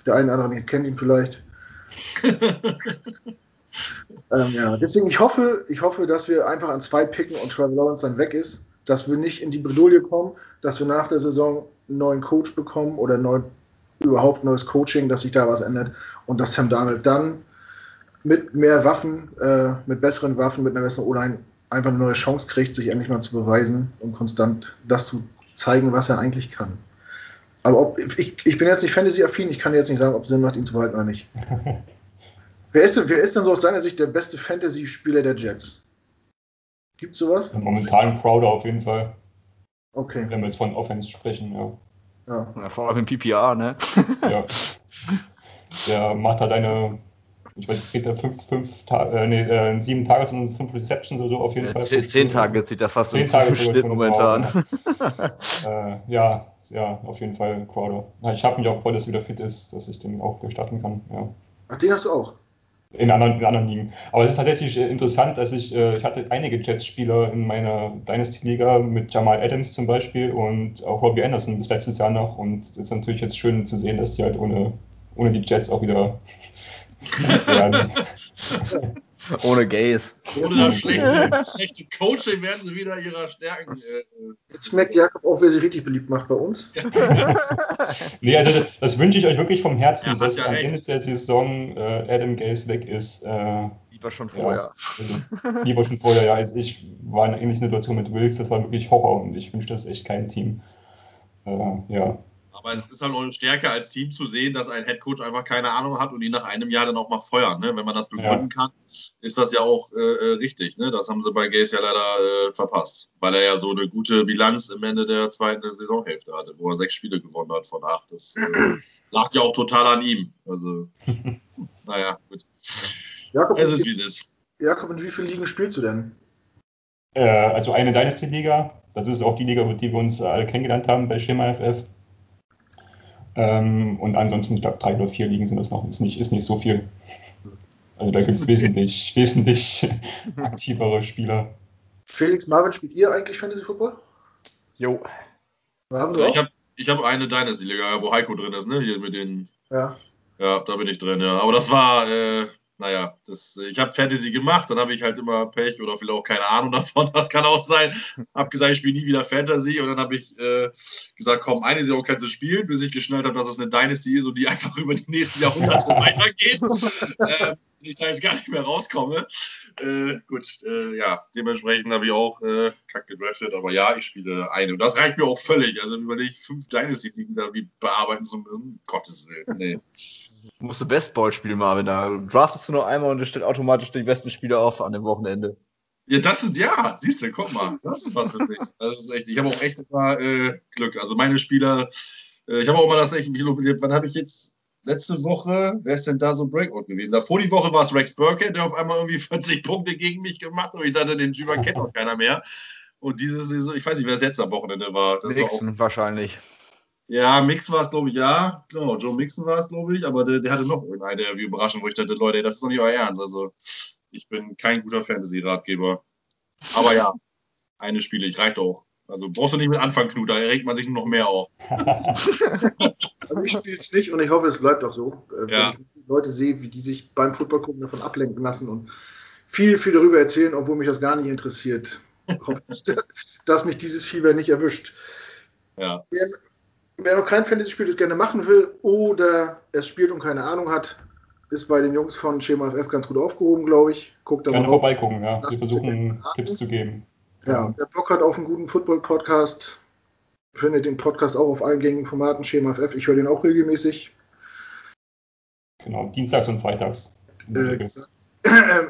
der eine oder andere kennt ihn vielleicht. Ähm, ja, deswegen, ich hoffe, ich hoffe, dass wir einfach an zwei picken und Trevor Lawrence dann weg ist, dass wir nicht in die Bredouille kommen, dass wir nach der Saison einen neuen Coach bekommen oder neu, überhaupt neues Coaching, dass sich da was ändert und dass Sam Darnold dann mit mehr Waffen, äh, mit besseren Waffen, mit einer besseren O-Line einfach eine neue Chance kriegt, sich endlich mal zu beweisen und konstant das zu zeigen, was er eigentlich kann. Aber ob, ich, ich bin jetzt nicht Fantasy-affin, ich kann jetzt nicht sagen, ob es Sinn macht, ihn zu behalten oder nicht. Wer ist, denn- wer ist denn so aus seiner Sicht der beste Fantasy-Spieler der Jets? Gibt sowas? Momentan Crowder auf jeden Fall, Okay, wenn wir jetzt von Offense sprechen, ja. ja. Ja, vor allem im PPA, ne? ja. Der macht da seine ich weiß, kriegt er fünf, fünf äh, nee, äh, sieben Tage und fünf Receptions oder so auf jeden Ja, Fall. zehn, zehn Tage zieht er fast Zehn Tage Schnitt momentan. äh, ja, ja, auf jeden Fall Crowder. Ich habe mich auch gefreut, dass er wieder fit ist, dass ich den auch starten kann. Ja. Ach, den hast du auch. In anderen, in anderen Ligen. Aber es ist tatsächlich äh, interessant, dass ich, äh, ich hatte einige Jets-Spieler in meiner Dynasty-Liga mit Jamal Adams zum Beispiel und auch Robbie Anderson bis letztes Jahr noch. Und es ist natürlich jetzt schön zu sehen, dass die halt ohne, ohne die Jets auch wieder werden. Ohne Gays. Ohne das schlechte, schlechte Coaching werden sie wieder ihrer Stärken. Äh, Jetzt merkt Jakob auch, wer sich richtig beliebt macht bei uns. Nee, also das, das wünsche ich euch wirklich vom Herzen, Er hat dass ja am recht. Ende der Saison äh, Adam Gaze weg ist. Äh, Lieber schon vorher. also, lieber schon vorher, ja. Also ich war in einer ähnlichen Situation mit Wilkes, das war wirklich Horror und ich wünsche das echt keinem Team. Äh, ja. Aber es ist halt auch eine Stärke als Team zu sehen, dass ein Headcoach einfach keine Ahnung hat und ihn nach einem Jahr dann auch mal feuern. Ne? Wenn man das begründen kann, ist das ja auch äh, äh, richtig. Ne? Das haben sie bei Gaze ja leider äh, verpasst, weil er ja so eine gute Bilanz im Ende der zweiten Saisonhälfte hatte, wo er sechs Spiele gewonnen hat von acht. Das äh, lag ja auch total an ihm. Also, naja, gut. Jakob, Es ist, wie es ist. Jakob, in wie vielen Ligen spielst du denn? Äh, also eine Dynasty-Liga, das ist auch die Liga, die wir uns alle kennengelernt haben bei Schema FF. Ähm, und ansonsten, ich glaube, drei oder vier Ligen sind das noch. Ist nicht, ist nicht so viel. Also da gibt es wesentlich, wesentlich aktivere Spieler. Felix, Marvin, spielt ihr eigentlich Fantasy Football? Jo. Marvin, Ich habe ich hab eine Dynasty-Liga, wo Heiko drin ist, ne? Hier mit den Ja. Ja, da bin ich drin, ja. Aber das war, äh, naja, das, ich habe Fantasy gemacht, dann habe ich halt immer Pech oder vielleicht auch keine Ahnung davon, das kann auch sein. Hab gesagt, ich spiele nie wieder Fantasy und dann habe ich äh, gesagt, komm, eine Saison kannst du spielen, bis ich geschnallt habe, dass es eine Dynasty ist und die einfach über die nächsten Jahrhunderte weitergeht. ähm, und ich da jetzt gar nicht mehr rauskomme. Äh, gut, äh, ja, dementsprechend habe ich auch äh, kack gedraftet, aber ja, ich spiele eine. Und das reicht mir auch völlig. Also überlege ich, fünf Dynasty-Ligen da wie bearbeiten zu müssen. Gottes Willen, nee. Musst du Bestball spielen, Marvin. Da draftest du nur einmal und es stellt automatisch die besten Spieler auf an dem Wochenende. Ja, das ist, ja, siehst du, guck mal, das ist was für mich. Das ist echt, ich habe auch echt immer äh, Glück. Also meine Spieler, äh, ich habe auch mal das echt, wann habe ich jetzt, letzte Woche, wer ist denn da so Breakout gewesen? Davor die Woche war es Rex Burkhead, der auf einmal irgendwie 40 Punkte gegen mich gemacht hat und ich dachte, den Jüber kennt noch keiner mehr. Und diese Saison, ich weiß nicht, wer das jetzt am Wochenende war. Das war auch, Nixon wahrscheinlich. Ja, Mix war es, glaube ich, ja. Genau, Joe Mixon war es, glaube ich, aber der, der hatte noch irgendeine wie Überraschung, wo ich dachte, Leute, das ist doch nicht euer Ernst. Also, ich bin kein guter Fantasy-Ratgeber. Aber ja, eine spiele ich, reicht auch. Also brauchst du nicht mit anfangen, Knut, da regt man sich nur noch mehr auf. Also ich spiele es nicht und ich hoffe, es bleibt auch so. Äh, Ja. Wenn ich Leute sehe, wie die sich beim Football gucken davon ablenken lassen und viel, viel darüber erzählen, obwohl mich das gar nicht interessiert. hoffe ich, dass mich dieses Fieber nicht erwischt. Ja. Wer, noch kein Fantasy-Spiel das gerne machen will oder es spielt und keine Ahnung hat, ist bei den Jungs von Schema FF ganz gut aufgehoben, glaube ich. Guckt da Gerne mal vorbeigucken, ja. Wir versuchen. Tipps zu geben. Ja, wer Bock hat auf einen guten Football-Podcast, findet den Podcast auch auf allen gängigen Formaten, Schema FF. Ich höre den auch regelmäßig. Genau, dienstags und freitags. Äh,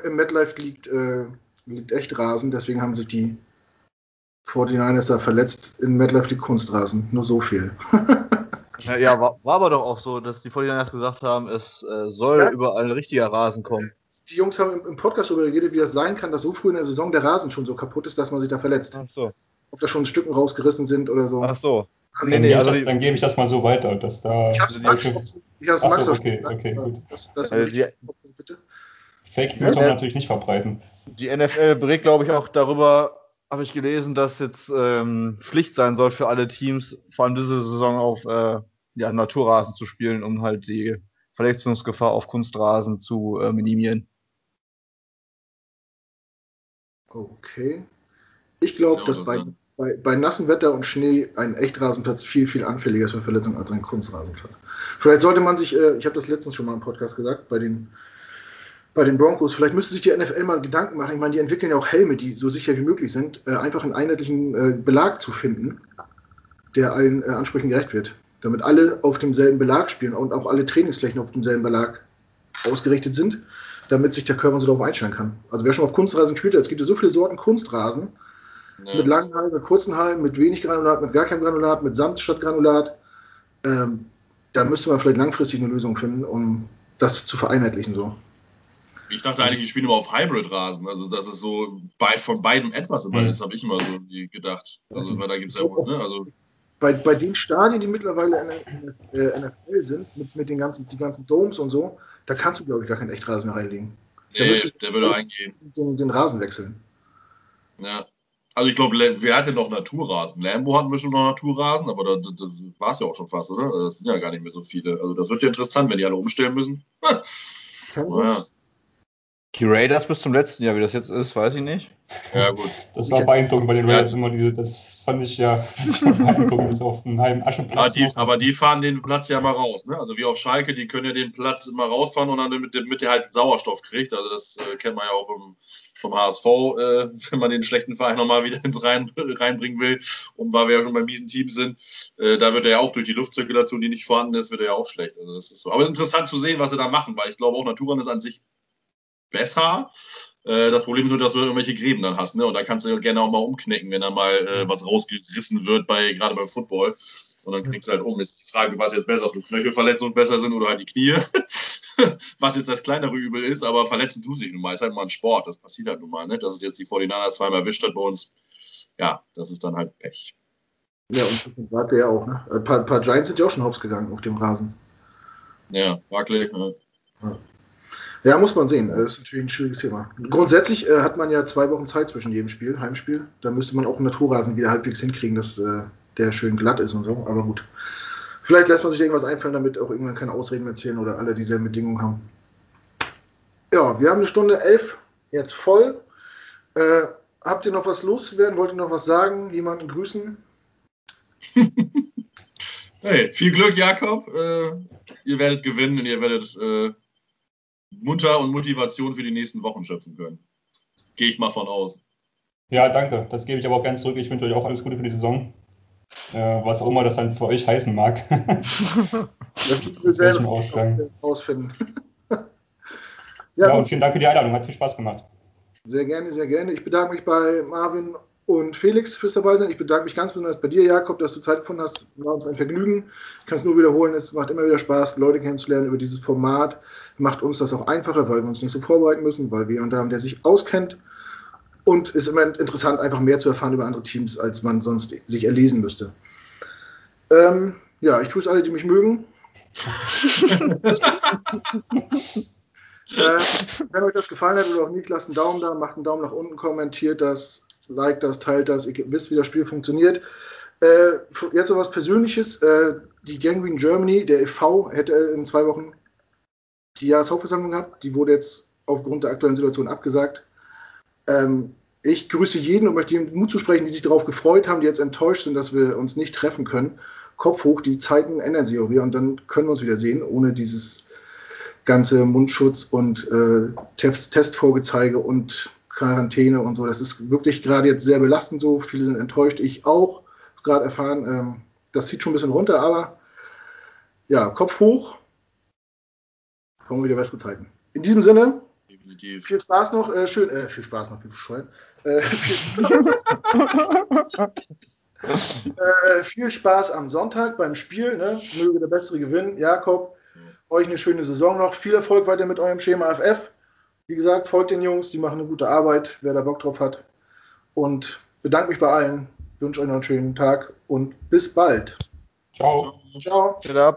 Im MetLife liegt, äh, liegt echt Rasen, deswegen haben sich die 49ers da verletzt. In MetLife liegt Kunstrasen, nur so viel. Ja, ja war, war aber doch auch so, dass die 49ers gesagt haben, es äh, soll Ja. überall richtiger Rasen kommen. Die Jungs haben im, im Podcast darüber geredet, wie das sein kann, dass so früh in der Saison der Rasen schon so kaputt ist, dass man sich da verletzt. Ach so. Ob da schon Stücken rausgerissen sind oder so. Ach so. Kann nee, nee, Dann, also gebe ich die- das, dann gebe ich das mal so weiter, dass da ich hab's Max, solche ich hab's Ach so, Max auch okay, schon okay, gut. Das, das ich- die- bitte. Fake News soll Ja. man natürlich nicht verbreiten. Die NFL berät, glaube ich, auch darüber, habe ich gelesen, dass jetzt ähm, Pflicht sein soll für alle Teams, vor allem diese Saison auf äh, ja, Naturrasen zu spielen, um halt die Verletzungsgefahr auf Kunstrasen zu äh, minimieren. Okay. Ich glaube, dass bei, bei, bei nassem Wetter und Schnee ein Echtrasenplatz viel, viel anfälliger ist für Verletzungen als ein Kunstrasenplatz. Vielleicht sollte man sich, äh, ich habe das letztens schon mal im Podcast gesagt, bei den, bei den Broncos, vielleicht müsste sich die NFL mal Gedanken machen. Ich meine, die entwickeln ja auch Helme, die so sicher wie möglich sind, äh, einfach einen einheitlichen äh, Belag zu finden, der allen äh, Ansprüchen gerecht wird. Damit alle auf demselben Belag spielen und auch alle Trainingsflächen auf demselben Belag ausgerichtet sind, damit sich der Körper so darauf einstellen kann. Also wer schon auf Kunstrasen gespielt hat, es gibt ja so viele Sorten Kunstrasen, Ja. mit langen Hallen, mit kurzen Hallen, mit wenig Granulat, mit gar keinem Granulat, mit Samt statt Granulat. Ähm, da müsste man vielleicht langfristig eine Lösung finden, um das zu vereinheitlichen. So. Ich dachte eigentlich, die spielen immer auf Hybrid-Rasen. Also, dass es so bei, von beidem etwas immer mhm. ist, habe ich immer so gedacht. Also, weil da gibt es ja wohl, ne? Also, bei, bei den Stadien, die mittlerweile in der NFL sind, mit, mit den ganzen, die ganzen Domes und so, da kannst du, glaube ich, gar keinen Echtrasen mehr reinlegen. Nee, der würde eingehen. Den, den Rasen wechseln. Ja. Also ich glaube, wer hatte noch Naturrasen? Lambo hatten wir schon noch Naturrasen, aber das, das war es ja auch schon fast, oder? Das sind ja gar nicht mehr so viele. Also das wird ja interessant, wenn die alle umstellen müssen. naja. Die Raiders bis zum letzten Jahr, wie das jetzt ist, weiß ich nicht. Ja, gut. Das war beeindruckend bei den Raiders ja. immer diese, das fand ich ja beeindruckend, so auf einem halben Aschenplatz. Aber die, aber die, fahren den Platz ja mal raus, ne? Also wie auf Schalke, die können ja den Platz immer rausfahren und dann mit, mit der halt Sauerstoff kriegt. Also das äh, kennt man ja auch im, vom HSV, äh, wenn man den schlechten Verein nochmal wieder ins Rein, reinbringen will. Und weil wir ja schon beim miesen Team sind, äh, da wird er ja auch durch die Luftzirkulation, die nicht vorhanden ist, wird er ja auch schlecht. Also das ist so. Aber interessant zu sehen, was sie da machen, weil ich glaube auch Naturan ist an sich besser. Äh, das Problem ist nur, dass du irgendwelche Gräben dann hast, ne? Und da kannst du gerne auch mal umknicken, wenn da mal äh, was rausgerissen wird, bei, gerade beim Football. Und dann knickst du halt um. Ist die Frage, was jetzt besser, ob die Knöchelverletzungen besser sind oder halt die Knie. was jetzt das kleinere Übel ist, aber verletzen tut sich nun mal. Ist halt mal ein Sport, das passiert halt nun mal. Ne? Dass es jetzt die 49 zweimal erwischt hat bei uns, ja, das ist dann halt Pech. Ja, und Barkley ja auch, ne? Ein paar, ein paar, Giants sind ja auch schon hops gegangen auf dem Rasen. Ja, Barkley, ne? ja. Ja, muss man sehen. Das ist natürlich ein schwieriges Thema. Grundsätzlich äh, hat man ja zwei Wochen Zeit zwischen jedem Spiel, Heimspiel. Da müsste man auch einen Naturrasen wieder halbwegs hinkriegen, dass äh, der schön glatt ist und so. Aber gut. Vielleicht lässt man sich irgendwas einfallen, damit auch irgendwann keine Ausreden mehr zählen oder alle dieselben Bedingungen haben. Ja, wir haben eine Stunde elf jetzt voll. Äh, habt ihr noch was loszuwerden? Wollt ihr noch was sagen? Jemanden grüßen? hey, viel Glück, Jakob. Äh, ihr werdet gewinnen und ihr werdet äh, munter und Motivation für die nächsten Wochen schöpfen können. Gehe ich mal von aus. Ja, danke. Das gebe ich aber auch ganz zurück. Ich wünsche euch auch alles Gute für die Saison. Äh, was auch immer das dann für euch heißen mag. das müssen wir selber ausfinden. ja, ja und vielen Dank für die Einladung. Hat viel Spaß gemacht. Sehr gerne, sehr gerne. Ich bedanke mich bei Marvin und Felix fürs dabei sein. Ich bedanke mich ganz besonders bei dir, Jakob, dass du Zeit gefunden hast. War uns ein Vergnügen. Ich kann es nur wiederholen. Es macht immer wieder Spaß, Leute kennenzulernen über dieses Format. Macht uns das auch einfacher, weil wir uns nicht so vorbereiten müssen, weil wir jemanden haben, der sich auskennt. Und es ist immer interessant, einfach mehr zu erfahren über andere Teams, als man sonst sich erlesen müsste. Ähm, ja, ich grüße alle, die mich mögen. äh, wenn euch das gefallen hat oder auch nicht, lasst einen Daumen da, macht einen Daumen nach unten, kommentiert das, liked das, teilt das, ihr wisst, wie das Spiel funktioniert. Äh, jetzt noch was Persönliches. Äh, die Gangrene Germany, der e.V., hätte in zwei Wochen die Jahreshauptversammlung gehabt. Die wurde jetzt aufgrund der aktuellen Situation abgesagt. Ähm, ich grüße jeden und möchte ihnen Mut zu sprechen, die sich darauf gefreut haben, die jetzt enttäuscht sind, dass wir uns nicht treffen können. Kopf hoch, die Zeiten ändern sich auch wieder und dann können wir uns wieder sehen, ohne dieses ganze Mundschutz und äh, Testvorgezeige und Quarantäne und so. Das ist wirklich gerade jetzt sehr belastend so. Viele sind enttäuscht, ich auch. Gerade erfahren, ähm, das zieht schon ein bisschen runter, aber ja, Kopf hoch. Kommen wieder bessere Zeiten. In diesem Sinne, Definitiv. viel Spaß noch. Äh, schön, äh, viel Spaß noch, wie bescheuert. Äh, viel, äh, viel Spaß am Sonntag beim Spiel. Ne? Möge der Bessere gewinnen. Jakob, euch eine schöne Saison noch. Viel Erfolg weiter mit eurem Schema FF. Wie gesagt, folgt den Jungs, die machen eine gute Arbeit, wer da Bock drauf hat. Und bedanke mich bei allen, wünsche euch noch einen schönen Tag und bis bald. Ciao. Ciao. Ciao.